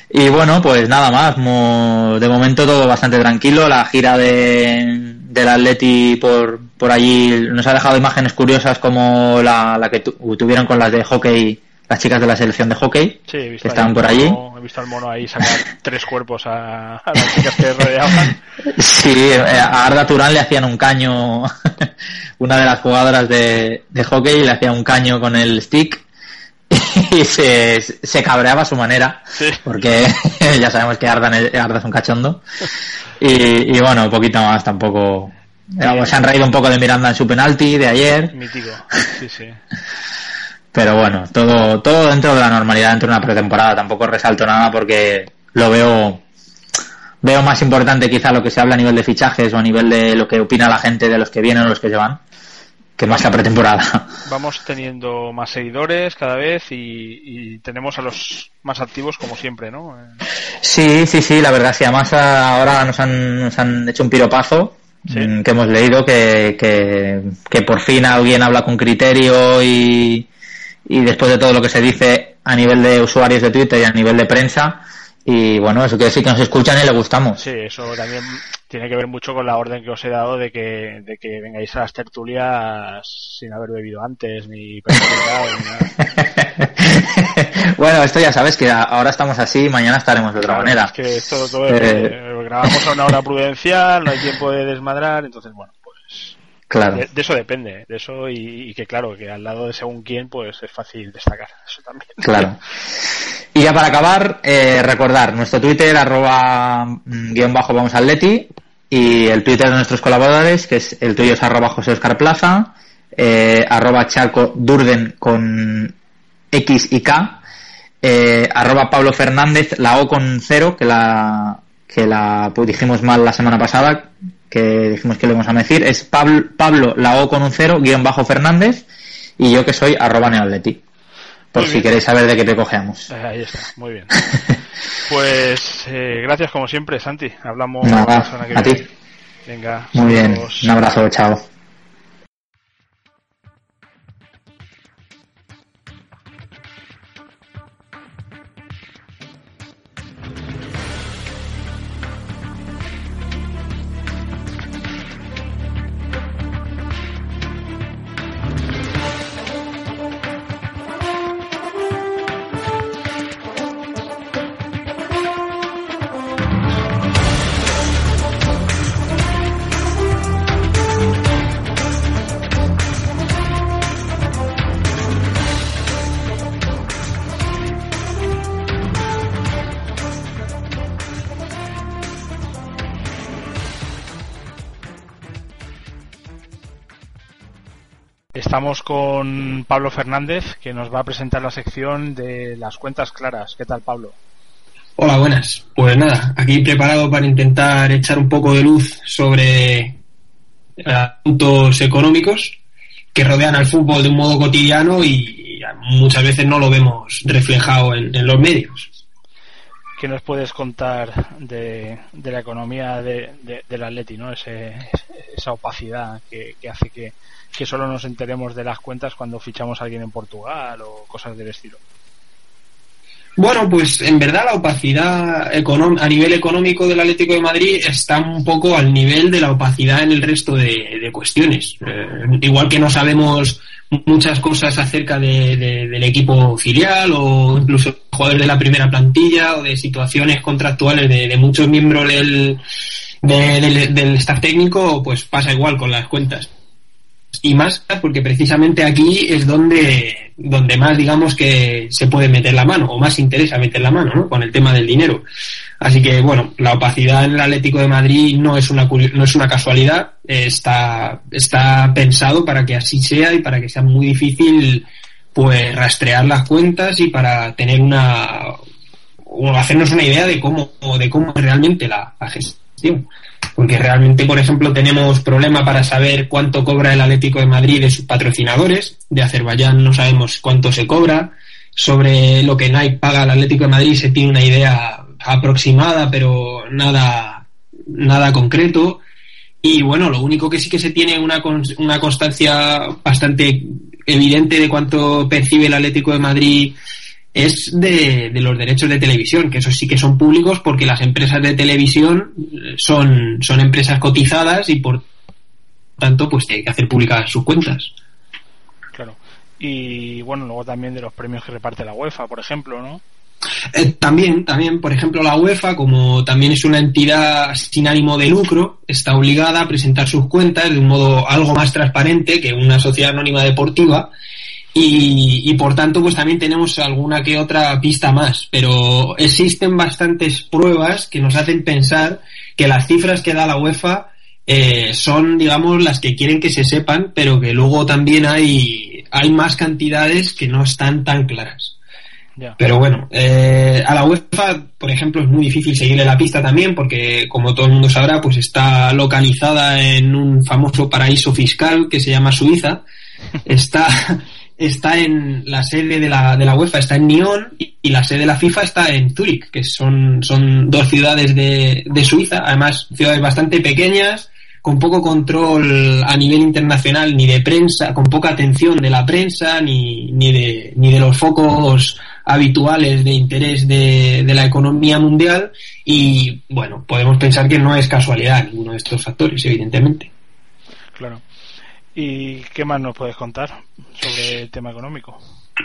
y bueno, pues nada más. mo- De momento todo bastante tranquilo. La gira de, del Atleti por, por allí nos ha dejado imágenes curiosas como la, la que tu- tuvieron con las de hockey, las chicas de la selección de hockey, Sí, he visto que estaban por allí. He visto al mono ahí sacar (laughs) tres cuerpos a, a las chicas que rodeaban. (laughs) Sí, eh, a Arda Turán le hacían un caño, (laughs) una de las jugadoras de, de hockey le hacía un caño con el stick y se, se cabreaba a su manera, Sí. porque ya sabemos que Arda, Arda es un cachondo. Y, y bueno, un poquito más tampoco. Se han reído un poco de Miranda en su penalti de ayer, Mítico. Sí, sí. Pero bueno, todo, todo dentro de la normalidad, dentro de una pretemporada. Tampoco resalto nada porque lo veo, veo más importante quizá lo que se habla a nivel de fichajes o a nivel de lo que opina la gente de los que vienen o los que se van, que más la pretemporada. (laughs) Vamos teniendo más seguidores cada vez y, y tenemos a los más activos como siempre, ¿no? Sí, sí, sí, la verdad, sí, además ahora nos han, nos han hecho un piropazo Sí. mm, que hemos leído que, que, que por fin alguien habla con criterio y, y después de todo lo que se dice a nivel de usuarios de Twitter y a nivel de prensa Y bueno, eso quiere decir que nos escuchan y le gustamos. Sí, eso también tiene que ver mucho con la orden que os he dado de que, de que vengáis a las tertulias sin haber bebido antes, ni (laughs) ni nada. (laughs) bueno, esto ya sabes que ahora estamos así, mañana estaremos de otra Claro, manera. Es que esto todo Eh, grabamos a una hora prudencial, no hay tiempo de desmadrar, entonces bueno, Claro. de, de eso depende, de eso y, y que claro, que al lado de según quién, pues es fácil destacar, (laughs) eso también. Claro. Y ya para acabar, eh, recordar nuestro Twitter, arroba mm, guion bajo vamos atleti, y el Twitter de nuestros colaboradores, que es el tuyo es arroba José Oscar Plaza, eh, arroba Chaco Durden con X y K, eh, arroba Pablo Fernández, la O con cero, que la, que la pues, dijimos mal la semana pasada, que dijimos que le íbamos a decir, es Pablo, Pablo la O con un cero, guion bajo Fernández, y yo que soy arroba neoatleti. Por Muy si bien. queréis saber de qué te cogeamos. Eh, Ahí está, muy bien. (laughs) Pues eh, gracias como siempre, Santi. Hablamos Nada, la semana que a viene. ti. Venga, Muy bien. Un abrazo, chao. Estamos con Pablo Fernández, que nos va a presentar la sección de las cuentas claras. ¿Qué tal, Pablo? Hola, buenas. Pues nada, aquí preparado para intentar echar un poco de luz sobre asuntos económicos que rodean al fútbol de un modo cotidiano y muchas veces no lo vemos reflejado en, en los medios. ¿Qué nos puedes contar de, de la economía de, de- del Atleti, ¿no? Esa opacidad que, que hace que, que solo nos enteremos de las cuentas cuando fichamos a alguien en Portugal o cosas del estilo. Bueno, pues en verdad la opacidad a nivel económico del Atlético de Madrid está un poco al nivel de la opacidad en el resto de, de cuestiones. Eh, igual que no sabemos muchas cosas acerca de- de- del equipo filial o incluso jugadores de la primera plantilla o de situaciones contractuales de, muchos miembros del, de- del, del staff técnico, pues pasa igual con las cuentas y más porque precisamente aquí es donde donde más digamos que se puede meter la mano o más interesa meter la mano ¿no? con el tema del dinero así que bueno la opacidad en el Atlético de Madrid no es una no es una casualidad está está pensado para que así sea y para que sea muy difícil pues rastrear las cuentas y para tener una o hacernos una idea de cómo de cómo realmente la, la gestión porque realmente, por ejemplo, tenemos problema para saber cuánto cobra el Atlético de Madrid de sus patrocinadores. De Azerbaiyán no sabemos cuánto se cobra. Sobre lo que Nike paga al Atlético de Madrid se tiene una idea aproximada, pero nada, nada concreto. Y bueno, lo único que sí que se tiene una, una constancia bastante evidente de cuánto percibe el Atlético de Madrid es de, de los derechos de televisión, que esos sí que son públicos porque las empresas de televisión eh, son, son empresas cotizadas y por tanto pues tienen que hacer públicas sus cuentas. Claro. Y bueno, luego también de los premios que reparte la UEFA, por ejemplo, ¿no? Eh, también, también, por ejemplo, la UEFA, como también es una entidad sin ánimo de lucro, está obligada a presentar sus cuentas de un modo algo más transparente que una sociedad anónima deportiva y, y por tanto pues también tenemos alguna que otra pista más, pero existen bastantes pruebas que nos hacen pensar que las cifras que da la UEFA eh, son, digamos, las que quieren que se sepan, pero que luego también hay, hay más cantidades que no están tan claras. Pero bueno, eh, a la UEFA, por ejemplo, es muy difícil seguirle la pista también porque, como todo el mundo sabrá, pues está localizada en un famoso paraíso fiscal que se llama Suiza. Está, está en la sede de la, de la UEFA, está en Nyon y, la sede de la FIFA está en Zúrich, que son, son dos ciudades de, de Suiza, además ciudades bastante pequeñas, con poco control a nivel internacional, ni de prensa, con poca atención de la prensa, ni, ni, de, ni de los focos habituales de interés de, de la economía mundial y bueno, podemos pensar que no es casualidad ninguno de estos factores, evidentemente. Claro. ¿Y qué más nos puedes contar sobre el tema económico?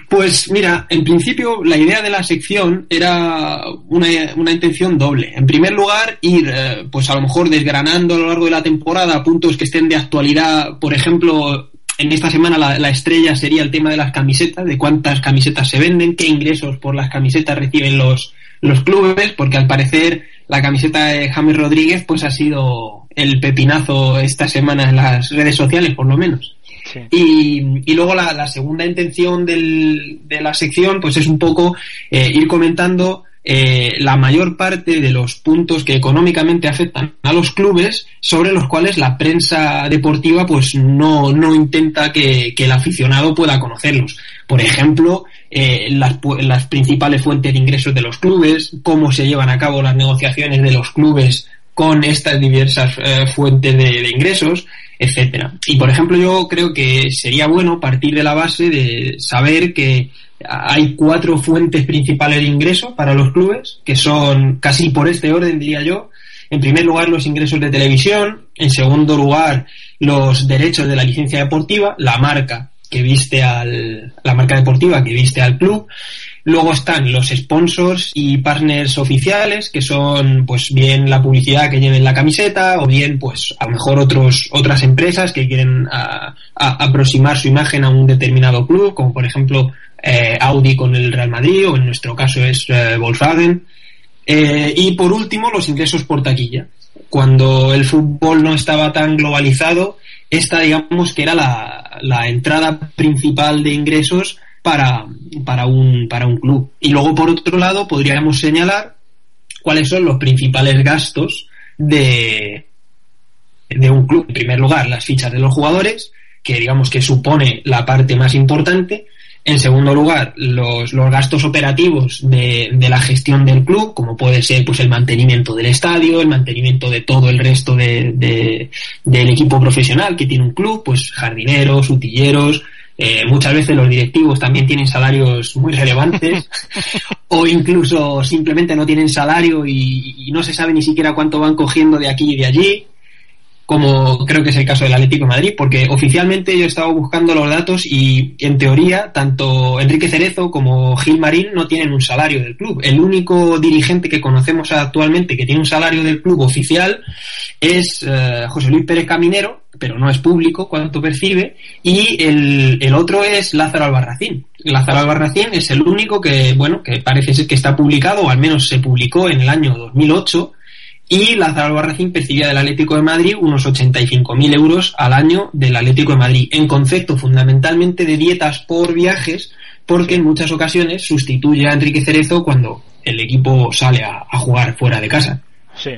Pues mira, en principio la idea de la sección era una, una intención doble. En primer lugar, ir eh, pues a lo mejor desgranando a lo largo de la temporada puntos que estén de actualidad. Por ejemplo, en esta semana la, la estrella sería el tema de las camisetas, de cuántas camisetas se venden, qué ingresos por las camisetas reciben los, los clubes, porque al parecer la camiseta de James Rodríguez pues ha sido el pepinazo esta semana en las redes sociales, por lo menos. Sí. Y, y luego la, la segunda intención del- de la sección pues es un poco eh, ir comentando eh, la mayor parte de los puntos que económicamente afectan a los clubes sobre los cuales la prensa deportiva pues no, no intenta que, que el aficionado pueda conocerlos. Por ejemplo, eh, las, las principales fuentes de ingresos de los clubes, cómo se llevan a cabo las negociaciones de los clubes con estas diversas eh, fuentes de, ingresos, etcétera. Y por ejemplo, yo creo que sería bueno partir de la base de saber que hay cuatro fuentes principales de ingreso para los clubes, que son casi por este orden, diría yo. En primer lugar, los ingresos de televisión. En segundo lugar, los derechos de la licencia deportiva, la marca que viste al, la marca deportiva que viste al club. Luego están los sponsors y partners oficiales, que son pues bien la publicidad que lleven la camiseta, o bien pues a lo mejor otros, otras empresas que quieren aproximar su imagen a un determinado club, como por ejemplo eh, Audi con el Real Madrid, o en nuestro caso es eh, Volkswagen. Eh, y por último, los ingresos por taquilla. Cuando el fútbol no estaba tan globalizado, esta digamos que era la entrada principal de ingresos para, para, un, para un club. Y luego, por otro lado, podríamos señalar cuáles son los principales gastos de, de un club. En primer lugar, las fichas de los jugadores, que digamos que supone la parte más importante. En segundo lugar, los, los gastos operativos de, de la gestión del club, como puede ser pues el mantenimiento del estadio, el mantenimiento de todo el resto de, de- del equipo profesional que tiene un club, pues jardineros, utilleros, eh, muchas veces los directivos también tienen salarios muy relevantes (laughs) o incluso simplemente no tienen salario y, y no se sabe ni siquiera cuánto van cogiendo de aquí y de allí como creo que es el caso del Atlético Madrid, porque oficialmente yo he estado buscando los datos y en teoría tanto Enrique Cerezo como Gil Marín no tienen un salario del club. El único dirigente que conocemos actualmente que tiene un salario del club oficial es eh, José Luis Pérez Caminero, pero no es público cuánto percibe, y el, el otro es Lázaro Albarracín. Lázaro Albarracín es el único que, bueno, que parece ser que está publicado, o al menos se publicó en el año 2008, y Lázaro Albarracín percibía del Atlético de Madrid unos 85.000 euros al año del Atlético de Madrid, en concepto fundamentalmente de dietas por viajes, porque en muchas ocasiones sustituye a Enrique Cerezo cuando el equipo sale a, a jugar fuera de casa. Sí,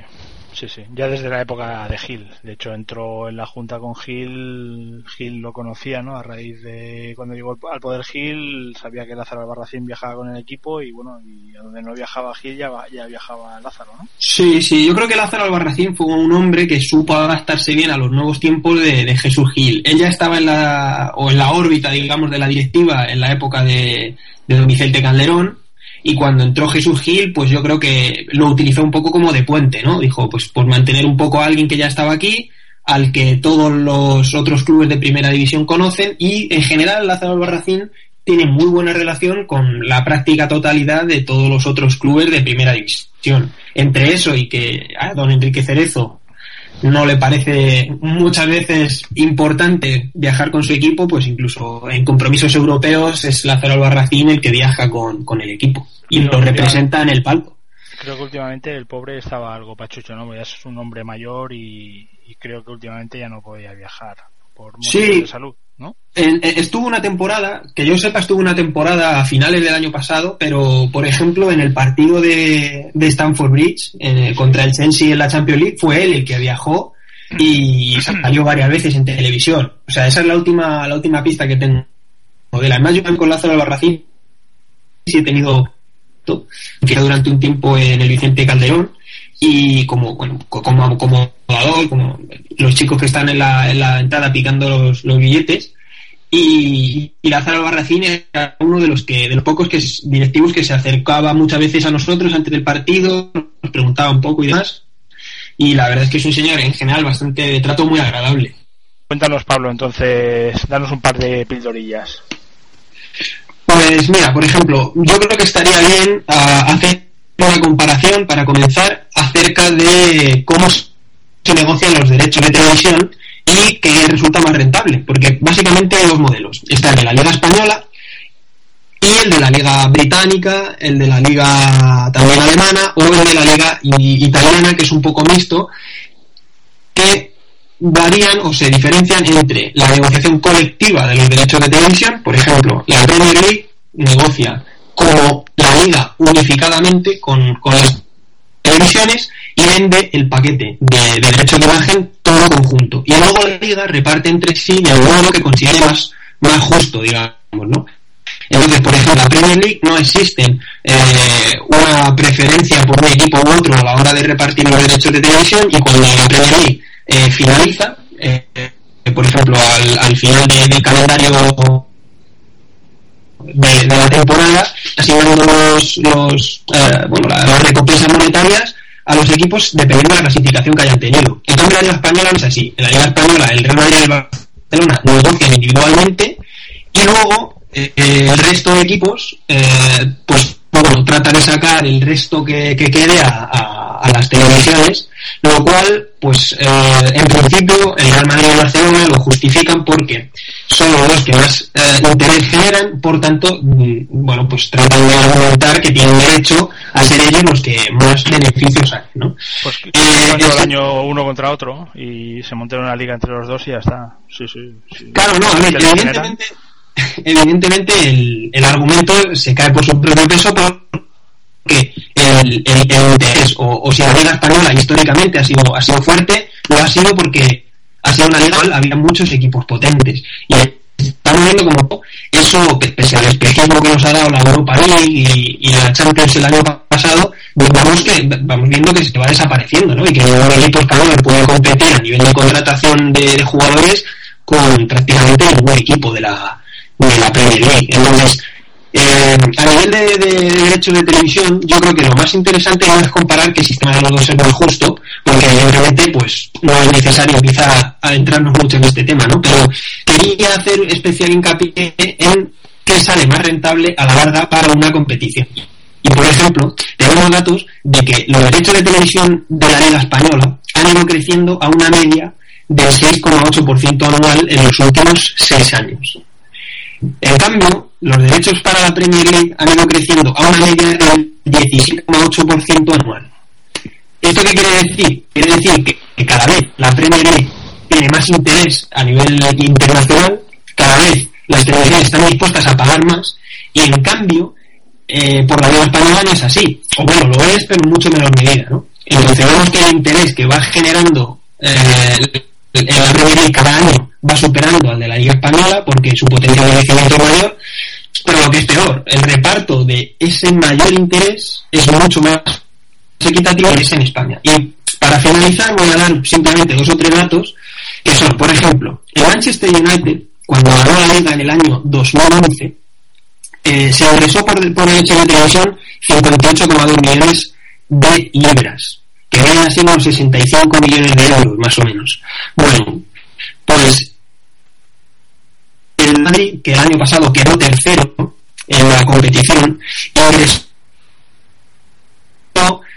sí, sí. Ya desde la época de Gil. De hecho, entró en la junta con Gil. Gil lo conocía, ¿no? A raíz de cuando llegó al poder Gil, sabía que Lázaro Albarracín viajaba con el equipo y bueno, y a donde no viajaba Gil ya, viajaba Lázaro, ¿no? Sí, sí, yo creo que Lázaro Albarracín fue un hombre que supo adaptarse bien a los nuevos tiempos de, de Jesús Gil. Él ya estaba en la, o en la órbita, digamos, de la directiva en la época de, de Don Vicente Calderón, y cuando entró Jesús Gil, pues yo creo que lo utilizó un poco como de puente, ¿no? Dijo, pues por mantener un poco a alguien que ya estaba aquí, al que todos los otros clubes de primera división conocen, y en general Lázaro Albarracín tiene muy buena relación con la práctica totalidad de todos los otros clubes de primera división. Entre eso y que a don Enrique Cerezo no le parece muchas veces importante viajar con su equipo, pues incluso en compromisos europeos es Lázaro Albarracín el que viaja con, con el equipo y lo representa en el palco. Creo que últimamente el pobre estaba algo pachucho, ¿no? Ya es un hombre mayor y, y creo que últimamente ya no podía viajar por motivos Sí. de salud, ¿no? En- en- estuvo una temporada, que yo sepa estuvo una temporada a finales del año pasado, pero por ejemplo en el partido de, de Stamford Bridge eh, contra el Chelsea en la Champions League fue él el que viajó y salió varias veces en televisión. O sea, esa es la última, la última pista que tengo de. Además yo con Lázaro Albarracín sí he tenido durante un tiempo en el Vicente Calderón y como bueno co- como como jugador, como los chicos que están en la, en la entrada picando los, los billetes y, y Lázaro Albarracín era uno de los que de los pocos que directivos que se acercaba muchas veces a nosotros antes del partido, nos preguntaba un poco y demás. Y la verdad es que es un señor en general bastante de trato muy agradable. Cuéntanos, Pablo, entonces, danos un par de pildorillas. Pues mira, por ejemplo, yo creo que estaría bien ah, hacer una comparación para comenzar acerca de cómo se negocian los derechos de televisión y qué resulta más rentable, porque básicamente hay dos modelos. Está el de la Liga Española y el de la Liga Británica, el de la Liga también alemana o el de la Liga italiana, que es un poco mixto, que varían o se diferencian entre la negociación colectiva de los derechos de televisión, por ejemplo, la Premier League negocia como la liga unificadamente con, con las y vende el paquete de, de derechos de imagen todo conjunto. Y luego la liga reparte entre sí de un modo que considere más, más justo, digamos, ¿no? Entonces, por ejemplo, en la Premier League no existen eh, una preferencia por un equipo u otro a la hora de repartir los derechos de televisión y cuando la Premier League eh, finaliza, eh, por ejemplo, al, al final de- del calendario de, la temporada, asignando los, los, eh, bueno, la- las recompensas monetarias a los equipos dependiendo de la clasificación que hayan tenido. En cambio, la Liga Española no es así. En la Liga Española, el Real Madrid y el Barcelona negocian individualmente y luego eh, eh, el resto de equipos, eh, pues bueno, tratan de sacar el resto que, que quede a, a- a las televisiones, lo cual, pues eh, en principio, el Real Madrid y el Barcelona lo justifican porque son los que más eh, interés generan, por tanto, mm, bueno, pues tratan de argumentar que tienen derecho a ser ellos los que más beneficios saquen, ¿no? Pues que Eh, el ese- año uno contra otro y se montaron una liga entre los dos y ya está. Sí, sí. sí. Claro, no, a ver, generan- (laughs) evidentemente, el, el argumento se cae por su propio peso porque el, el- interés, o, si la Liga Española históricamente ha sido, ha sido fuerte, lo ha sido porque ha sido una liga había muchos equipos potentes. Y estamos viendo como eso, pe- pese al espejismo que nos ha dado la Europa League y, la Champions el año pasado, vamos que vamos viendo que se va desapareciendo, ¿no? Y que los equipos cada uno puede competir a nivel de contratación de, de jugadores con prácticamente ningún equipo de la, de la Premier League. Entonces, eh, a nivel de, de- de derechos de televisión, yo creo que lo más interesante no es comparar qué sistema de los dos es más justo, porque evidentemente pues no es necesario quizá adentrarnos mucho en este tema, ¿no? Pero quería hacer especial hincapié en qué sale más rentable a la larga para una competición. Y por ejemplo, tenemos datos de que los derechos de televisión de la Liga Española han ido creciendo a una media del 6,8% anual en los últimos seis años. En cambio, los derechos para la Premier League han ido creciendo a una media del 17,8% anual. ¿Esto qué quiere decir? Quiere decir que, cada vez la Premier League tiene más interés a nivel internacional, cada vez las televisiones están dispuestas a pagar más, y en cambio, eh, por la Liga Española no es así. O bueno, lo es, pero en mucho menor medida, ¿no? Entonces vemos que el interés que va generando eh, la Premier League cada año va superando al de la Liga Española porque su potencial de crecimiento es mayor, pero lo que es peor, el reparto de ese mayor interés es mucho más equitativo que es en España. Y para finalizar voy a dar simplemente dos o tres datos que son, por ejemplo, el Manchester United, cuando ganó la liga en el año 2011, eh, se ingresó por, por derecho de televisión 58,2 millones de libras, que vienen a ser unos 65 millones de euros, más o menos. Bueno, pues el Madrid, que el año pasado quedó tercero en la competición, ingresó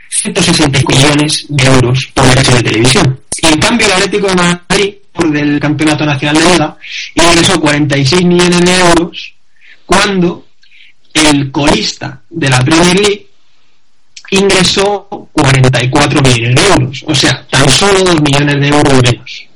165 millones de euros por derecho de televisión. Y en cambio el Atlético de Madrid, por del Campeonato Nacional de Liga, ingresó 46 millones de euros cuando el colista de la Premier League ingresó 44 millones de euros. O sea, tan solo 2 millones de euros menos.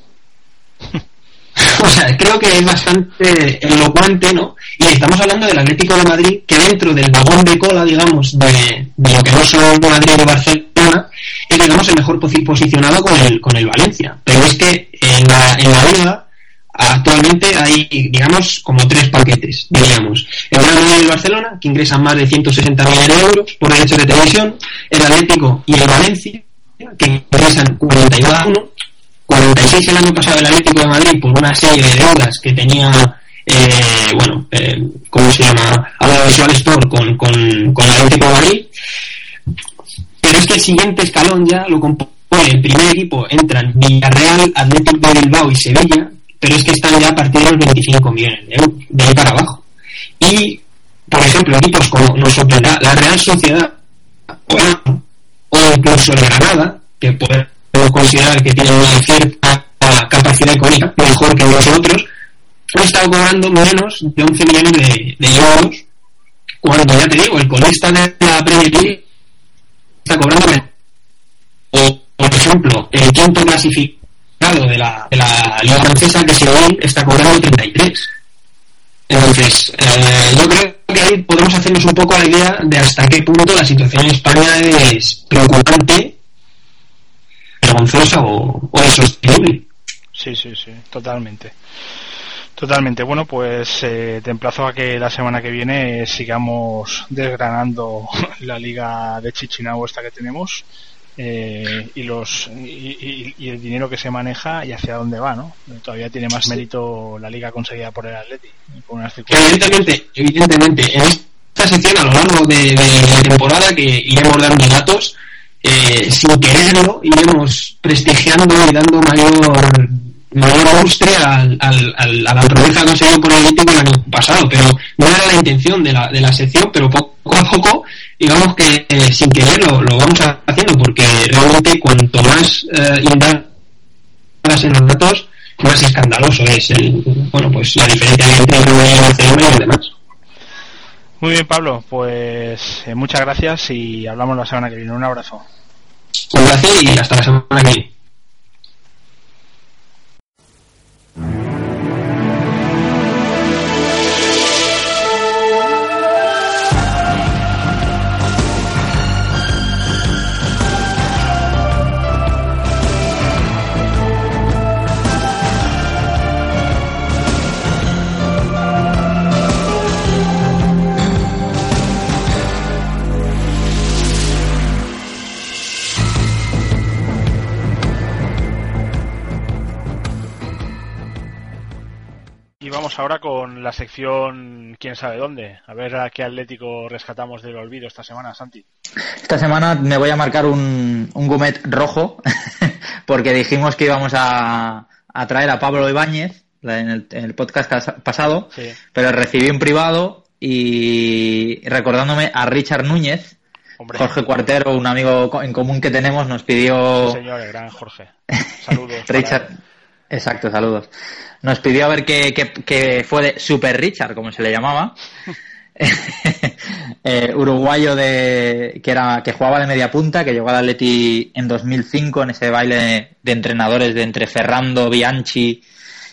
(laughs) o sea, creo que es bastante elocuente, ¿no? Y estamos hablando del Atlético de Madrid, que dentro del vagón de cola, digamos, de, de lo que no son Madrid o Barcelona, es, digamos, el mejor posi- posicionado con el, con el Valencia. Pero es que en la, en la liga actualmente hay, digamos, como tres paquetes, diríamos. El Real Madrid y el Barcelona, que ingresan más de 160 millones de euros por derechos de televisión, el Atlético y el Valencia, que ingresan 42 a 1, 46 el año pasado el Atlético de Madrid por una serie de deudas que tenía eh, bueno, eh, ¿cómo se llama? Audiovisual Store con, con, con el Atlético de Madrid. Pero es que el siguiente escalón ya lo compone el primer equipo, entran Villarreal, Atlético de Bilbao y Sevilla, pero es que están ya a partir de los 25 millones de euros, de ahí para abajo. Y, por ejemplo, equipos como nos sorprenderá la Real Sociedad o, incluso el Granada, que podemos considerar que tiene una cierta capacidad económica mejor que los otros, han estado cobrando menos de 11 millones de, euros, cuando ya te digo, el colista de la Premier está cobrando menos. O, por ejemplo, el quinto clasificado de la, de la Liga Francesa, que se hoy está cobrando 33. Entonces, eh, yo creo que ahí podemos hacernos un poco la idea de hasta qué punto la situación en España es preocupante, vergonzosa o, o insostenible. Sí, sí, sí, totalmente. Totalmente. Bueno, pues eh, te emplazo a que la semana que viene sigamos desgranando (laughs) la liga de Chichinabo esta que tenemos eh, y los y, y- y el dinero que se maneja y hacia dónde va, ¿no? Todavía tiene más mérito la liga conseguida por el Atleti, unas. Evidentemente, evidentemente, en esta sección a lo largo de, de la temporada que iremos dando datos, eh, sin quererlo, iremos prestigiando y dando mayor mayor lustre al, al, al- a la por el Atlético el año pasado, pero no era la intención de la, de la sección, pero poco a poco, digamos que eh, sin quererlo lo vamos haciendo, porque realmente cuanto más eh, indagas en los datos, más escandaloso es el, bueno, pues la diferencia entre el Real Barcelona y los demás. Muy bien, Pablo, pues eh, muchas gracias y hablamos la semana que viene. Un abrazo. Un placer y hasta la semana que viene. Vamos ahora con la sección quién sabe dónde. A ver a qué Atlético rescatamos del olvido esta semana, Santi. Esta semana me voy a marcar un, un gumet rojo (laughs) porque dijimos que íbamos a, a traer a Pablo Ibáñez en el, en el podcast cas- pasado, Sí. pero recibí un privado y recordándome a Richard Núñez, Hombre, Jorge Cuartero, un amigo en común que tenemos, nos pidió... sí, señor, el gran Jorge. (laughs) Saludos. Richard. Exacto, saludos. Nos pidió a ver qué, qué- qué fue de Super Richard, como se le llamaba. (laughs) (laughs) Eh, uruguayo de que era que jugaba de media punta, que llegó al Atleti en 2005 en ese baile de entrenadores de entre Ferrando, Bianchi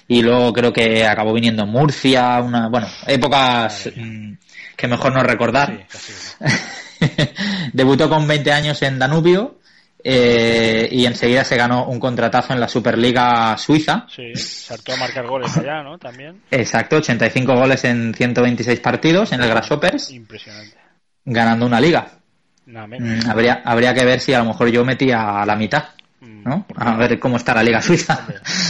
y luego creo que acabó viniendo Murcia, una bueno, épocas mm, que mejor no recordar. Sí. (laughs) Debutó con 20 años en Danubio eh, y enseguida se ganó un contratazo en la Superliga Suiza. Sí, se hartó a marcar goles (laughs) allá, ¿no? También. Exacto, 85 goles en 126 partidos en el Grasshoppers, Impresionante. ganando una liga. Menos. Mm, habría, habría que ver si a lo mejor yo metía a la mitad, Mm, ¿no? A ver cómo está la liga suiza.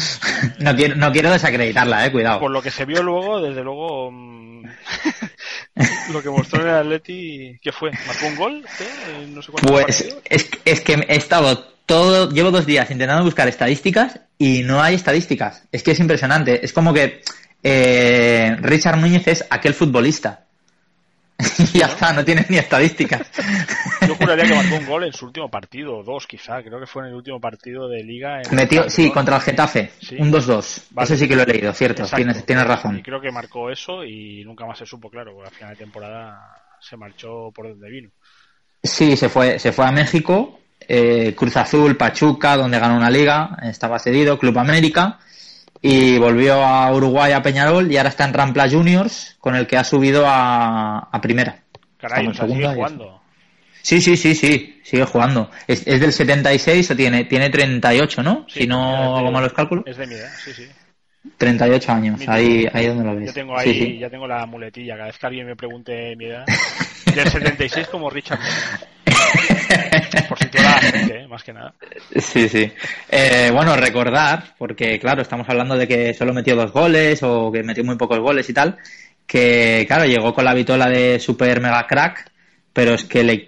(laughs) no, quiero, no quiero desacreditarla, eh, cuidado. Por lo que se vio luego, desde luego, mm, (laughs) lo que mostró en el Atleti, ¿qué fue? ¿Marcó un gol? ¿Qué? Eh, No sé cuántos Pues es, es que he estado todo, llevo dos días intentando buscar estadísticas y no hay estadísticas. Es que es impresionante. Es como que eh, Richard Núñez es aquel futbolista. Y (laughs) ya está, no tiene ni estadísticas. Yo juraría que marcó un gol en (laughs) su último partido, o dos quizá, creo que fue en el último partido de liga. En Metió, sí, contra el Getafe, Sí. un 2-2. Vale. Eso sí que lo he leído, cierto, tienes, tienes razón. Y creo que marcó eso y nunca más se supo, claro, porque al final de temporada se marchó por donde vino. Sí, se fue, se fue a México, eh, Cruz Azul, Pachuca, donde ganó una liga, estaba cedido, Club América, y volvió a Uruguay a Peñarol y ahora está en Rampla Juniors, con el que ha subido a, a primera. Caray, o sea, sigue jugando. Sí, sí, sí, sí, sigue jugando. Es, es del 76 o tiene, tiene 38, ¿no? Sí, si no hago malos cálculos. Es de mi edad, sí, sí. 38 años, ahí, ahí donde lo ves. Yo tengo ahí, sí. ya tengo la muletilla, cada vez que alguien me pregunte mi edad. Del 76 como Richard. (laughs) (laughs) Por si la gente, ¿eh? más que nada. Sí, sí. Eh, bueno, recordar, porque claro, estamos hablando de que solo metió dos goles o que metió muy pocos goles y tal, que claro, llegó con la vitola de super mega crack, pero es que le,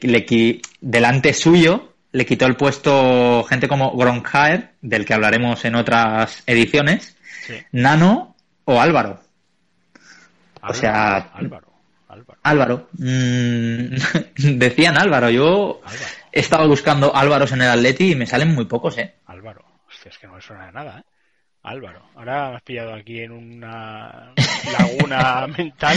delante suyo le quitó el puesto gente como Gronkaer, del que hablaremos en otras ediciones, Sí. Nano o Álvaro. O Álvaro, sea- Álvaro, Álvaro. Mm, (laughs) decían Álvaro. Yo Álvaro, he estado buscando Álvaros en el Atleti y me salen muy pocos, ¿eh? Álvaro. Hostia, es que no me suena de nada, ¿eh? Álvaro. Ahora me has pillado aquí en una laguna (laughs) mental.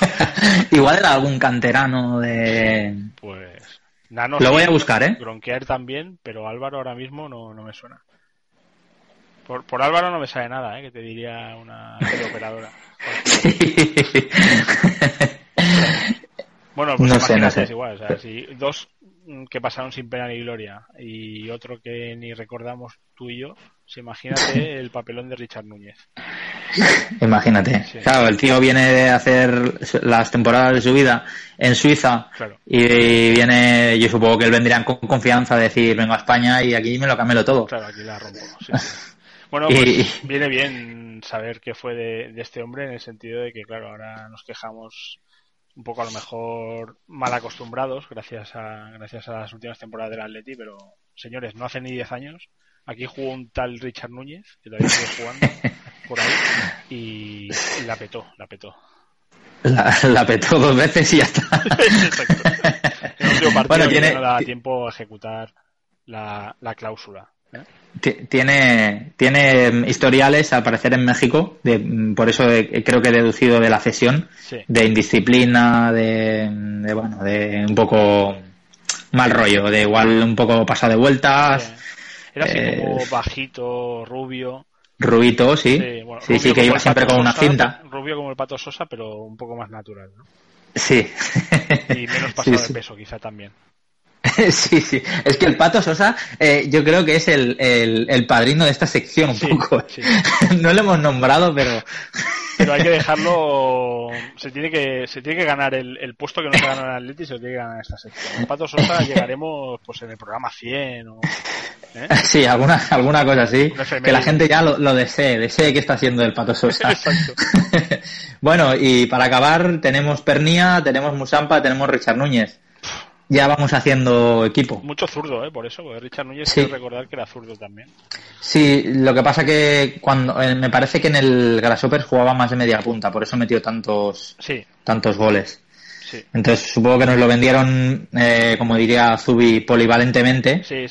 (laughs) Igual era algún canterano de... Pues. Nano Lo sí, voy a buscar, ¿eh? Gronkear también, pero Álvaro ahora mismo no, no me suena. Por, por Álvaro no me sale nada, ¿eh? Que te diría una teleoperadora. Bueno, pues No sé, no sé. es igual. O sea, si dos que pasaron sin pena ni gloria y otro que ni recordamos tú y yo, imagínate (laughs) el papelón de Richard Núñez. Imagínate. Sí. Claro, el tío viene de hacer las temporadas de su vida en Suiza Claro. y viene, yo supongo que él vendría con confianza a decir, vengo a España y aquí me lo camelo todo. Claro, aquí la rompo. sí, sí. (laughs) Bueno, Y- pues (laughs) viene bien saber qué fue de, de este hombre en el sentido de que, claro, ahora nos quejamos un poco a lo mejor mal acostumbrados gracias a gracias a las últimas temporadas del Atleti, pero señores, no hace ni 10 años. Aquí jugó un tal Richard Núñez, que todavía sigue jugando (laughs) por ahí, y, y la petó, la petó. La, la petó dos veces y ya está. (laughs) Exacto. En el último partido Bueno, tiene- no daba tiempo a ejecutar la, la cláusula. ¿Eh? Ti- Tiene, tiene historiales, al parecer, en México, de, mm, por eso he- creo que he deducido de la cesión, Sí. de indisciplina, de, de, bueno, de un poco mal rollo, de igual un poco pasado de vueltas, Era así Eh, como bajito, rubio. rubito, sí, Sí, bueno, sí, que iba siempre con una Sosa, cinta, Rubio como el pato Sosa, pero un poco más natural, ¿no? sí. Y menos (laughs) pasado de peso, quizá también. (laughs) Sí, sí. Es que el Pato Sosa, eh, yo creo que es el, el, el padrino de esta sección un Sí, poco. sí. (laughs) No lo hemos nombrado, pero Pero hay que (laughs) dejarlo. Se tiene que, se tiene que ganar el, el puesto que no se gana en el Atleti, se lo tiene que ganar en esta sección. El pato Sosa llegaremos pues en el programa 100 o. ¿eh? sí, alguna, alguna cosa así. Que la gente ya lo, lo desee, desee que está haciendo el Pato Sosa. Bueno, y para acabar, tenemos Pernía, tenemos Musampa, tenemos Richard Núñez. Ya vamos haciendo equipo. Mucho zurdo, ¿eh? Por eso, porque Richard Núñez Sí. quiero recordar que era zurdo también. Sí, lo que pasa que cuando eh, me parece que en el Grasshoppers jugaba más de media punta, por eso metió tantos Sí, tantos goles. sí. Entonces supongo que nos lo vendieron, eh, como diría Zubi, polivalentemente. Sí,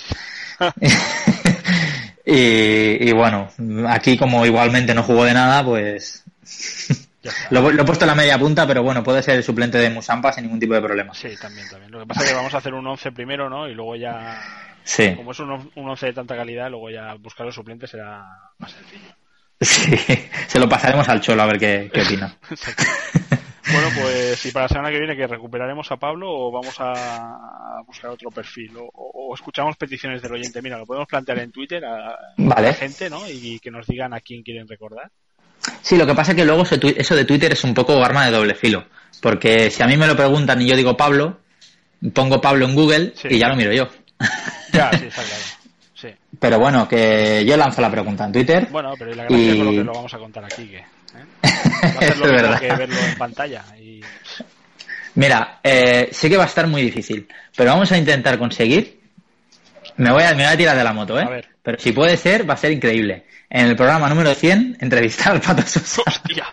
(laughs) y, y bueno, aquí como igualmente no jugó de nada, pues. Lo, lo he puesto en la media punta, pero bueno, puede ser el suplente de Musampa sin ningún tipo de problema. Sí, también, también. Lo que pasa es que vamos a hacer un 11 primero, ¿no? Y luego ya, Sí, como es un, un 11 de tanta calidad, luego ya buscar los suplentes será más sencillo. sí. (laughs) Se lo pasaremos al Cholo a ver qué, qué opina. (laughs) Bueno, pues y para la semana que viene que recuperaremos a Pablo o vamos a a buscar otro perfil o, o- o escuchamos peticiones del oyente. Mira, lo podemos plantear en Twitter a, a la gente, ¿no? Y que nos digan a quién quieren recordar. Sí, lo que pasa es que luego eso de Twitter es un poco arma de doble filo. Porque si a mí me lo preguntan y yo digo Pablo, pongo Pablo en Google Sí. y ya lo miro yo. Ya, (laughs) sí, está claro. Sí. Pero bueno, que yo lanzo la pregunta en Twitter. Bueno, pero la gracia con lo que lo vamos a contar aquí, que ¿eh? va (laughs) a Es verdad. que verlo en pantalla. Y Mira, eh, sé que va a estar muy difícil, pero vamos a intentar conseguir. Me voy a, me voy a tirar de la moto, ¿eh? A ver. Pero si puede ser, va a ser increíble. En el programa número 100, (laughs) entrevistar al Pato Sosa. ¡Hostia!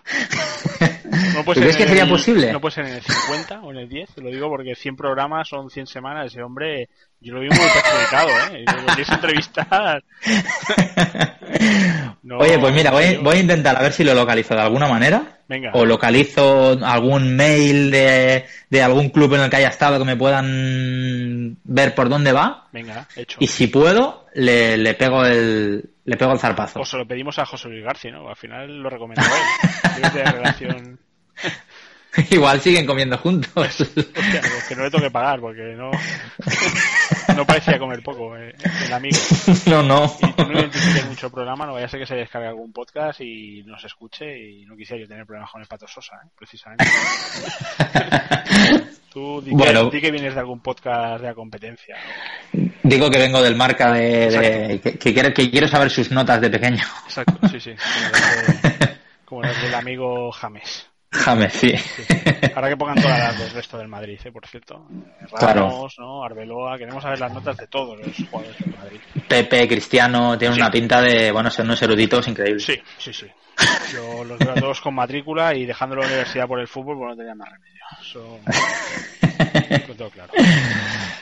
No ¿Tú puede ser crees que sería el- posible? No puede ser en el 50 o en el 10, te lo digo porque 100 programas son 100 semanas. Ese hombre, yo lo vi muy perjudicado, ¿eh? Y lo quieres entrevistar. (laughs) No, Oye, pues mira, voy, yo- voy a intentar a ver si lo localizo de alguna manera. Venga. O localizo algún mail de, de algún club en el que haya estado que me puedan ver por dónde va. Venga, hecho. Y si puedo, le, le pego el le pego el zarpazo. O se lo pedimos a José Luis García, ¿no? Al final lo recomendó él. (laughs) Relación. (laughs) (laughs) Igual siguen comiendo juntos. (laughs) Hostia, pues que no le toque pagar, porque no. no parecía comer poco, eh, el amigo. (laughs) No, no. Y tú no mucho el programa, no vaya a ser que se descargue algún podcast y nos escuche y no quisiera yo tener problemas con el Pato Sosa, ¿eh? precisamente. Tú di, Bueno. que, di que vienes de algún podcast de la competencia. Digo que vengo del marca de, de- que, que quiero, que quiero saber sus notas de pequeño. Exacto, sí, sí. Como de- como los del amigo James. James, sí. Ahora que pongan todas las del resto del Madrid, ¿eh? por cierto. Eh, Claro. Ramos, ¿no? Arbeloa, queremos saber las notas de todos los jugadores del Madrid. Pepe, Cristiano, tiene Sí. una pinta de, bueno, son unos eruditos increíbles. Sí, sí, sí. Yo los veo a todos con matrícula y dejando la universidad por el fútbol, pues no tenía más remedio. Eso (laughs) lo tengo claro.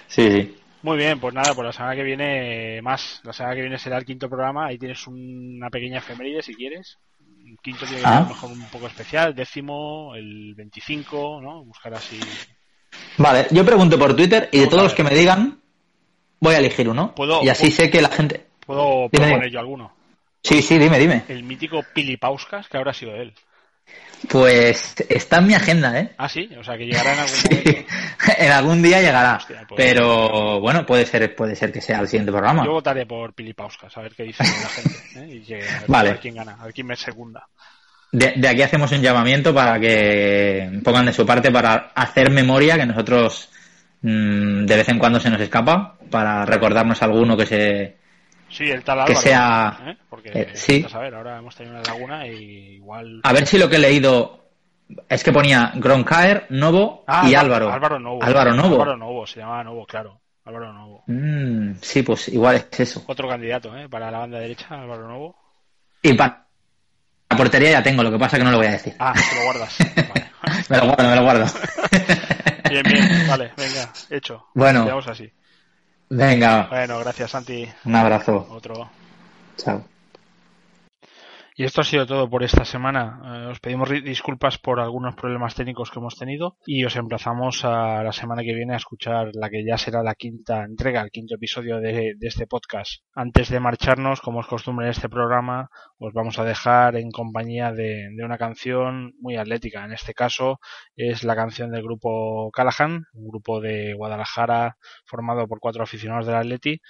Sí, sí. Muy bien, pues nada, pues la semana que viene más. La semana que viene será el quinto programa. Ahí tienes una pequeña efeméride si quieres. Un quinto ser Ah. a lo mejor un poco especial. Décimo, el 25, ¿no? Buscar así. Vale, yo pregunto por Twitter y de todos los que me digan, voy a elegir uno. Puedo- y así puedo- sé que la gente... ¿Puedo Dime, proponer dime. yo alguno? Sí, sí, dime, dime. El mítico Pilipauskas, que habrá sido él. Pues está en mi agenda, ¿eh? Ah, sí, o sea que llegará en algún (laughs) momento. en algún día llegará. Hostia, pues- Pero bueno, puede ser, puede ser que sea el siguiente programa. Yo votaré por Pilipauskas, a ver qué dice la gente. (laughs) ¿eh? Y que, a, ver, Vale. a ver quién gana, a ver quién me segunda. De, de aquí hacemos un llamamiento para que pongan de su parte para hacer memoria que nosotros mm, de vez en cuando se nos escapa para recordarnos alguno que se Sí, el tal Que sea- ¿eh? Porque, eh, sí. a ver, ahora hemos tenido una laguna y igual... a ver si lo que he leído es que ponía Gronkaer, Novo Ah, y Álvaro- Álvaro. Álvaro Novo. Álvaro Novo. Álvaro Novo, se llamaba Novo, claro. Álvaro Novo. Mm, sí, pues igual es eso. Otro candidato, ¿eh? Para la banda derecha, Álvaro Novo. Y para la portería ya tengo, lo que pasa que no lo voy a decir. Ah, te lo guardas. (laughs) Vale. Me lo guardo, me lo guardo. Bien, bien, vale, venga, hecho. Bueno. Quedamos así. Venga, Bueno, gracias, Santi. un abrazo. Otro. Chao. Y esto ha sido todo por esta semana. Eh, os pedimos disculpas por algunos problemas técnicos que hemos tenido y os emplazamos a la semana que viene a escuchar la que ya será la quinta entrega, el quinto episodio de, de este podcast. Antes de marcharnos, como es costumbre en este programa, os vamos a dejar en compañía de, de una canción muy atlética. En este caso es la canción del grupo Callahan, un grupo de Guadalajara formado por cuatro aficionados del Atleti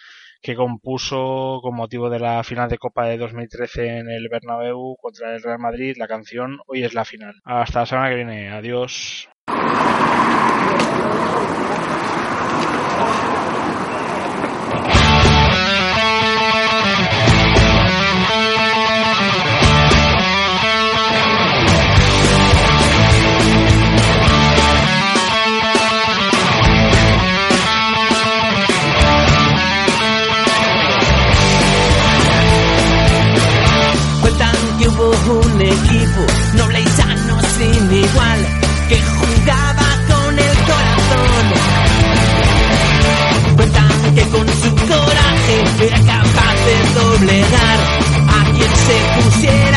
que compuso con motivo de la final de Copa de 2013 en el Bernabéu contra el Real Madrid la canción Hoy es la final. Hasta la semana que viene. Adiós. hubo un equipo noble y sano sin igual que jugaba con el corazón. Cuentan que con su coraje era capaz de doblegar a quien se pusiera.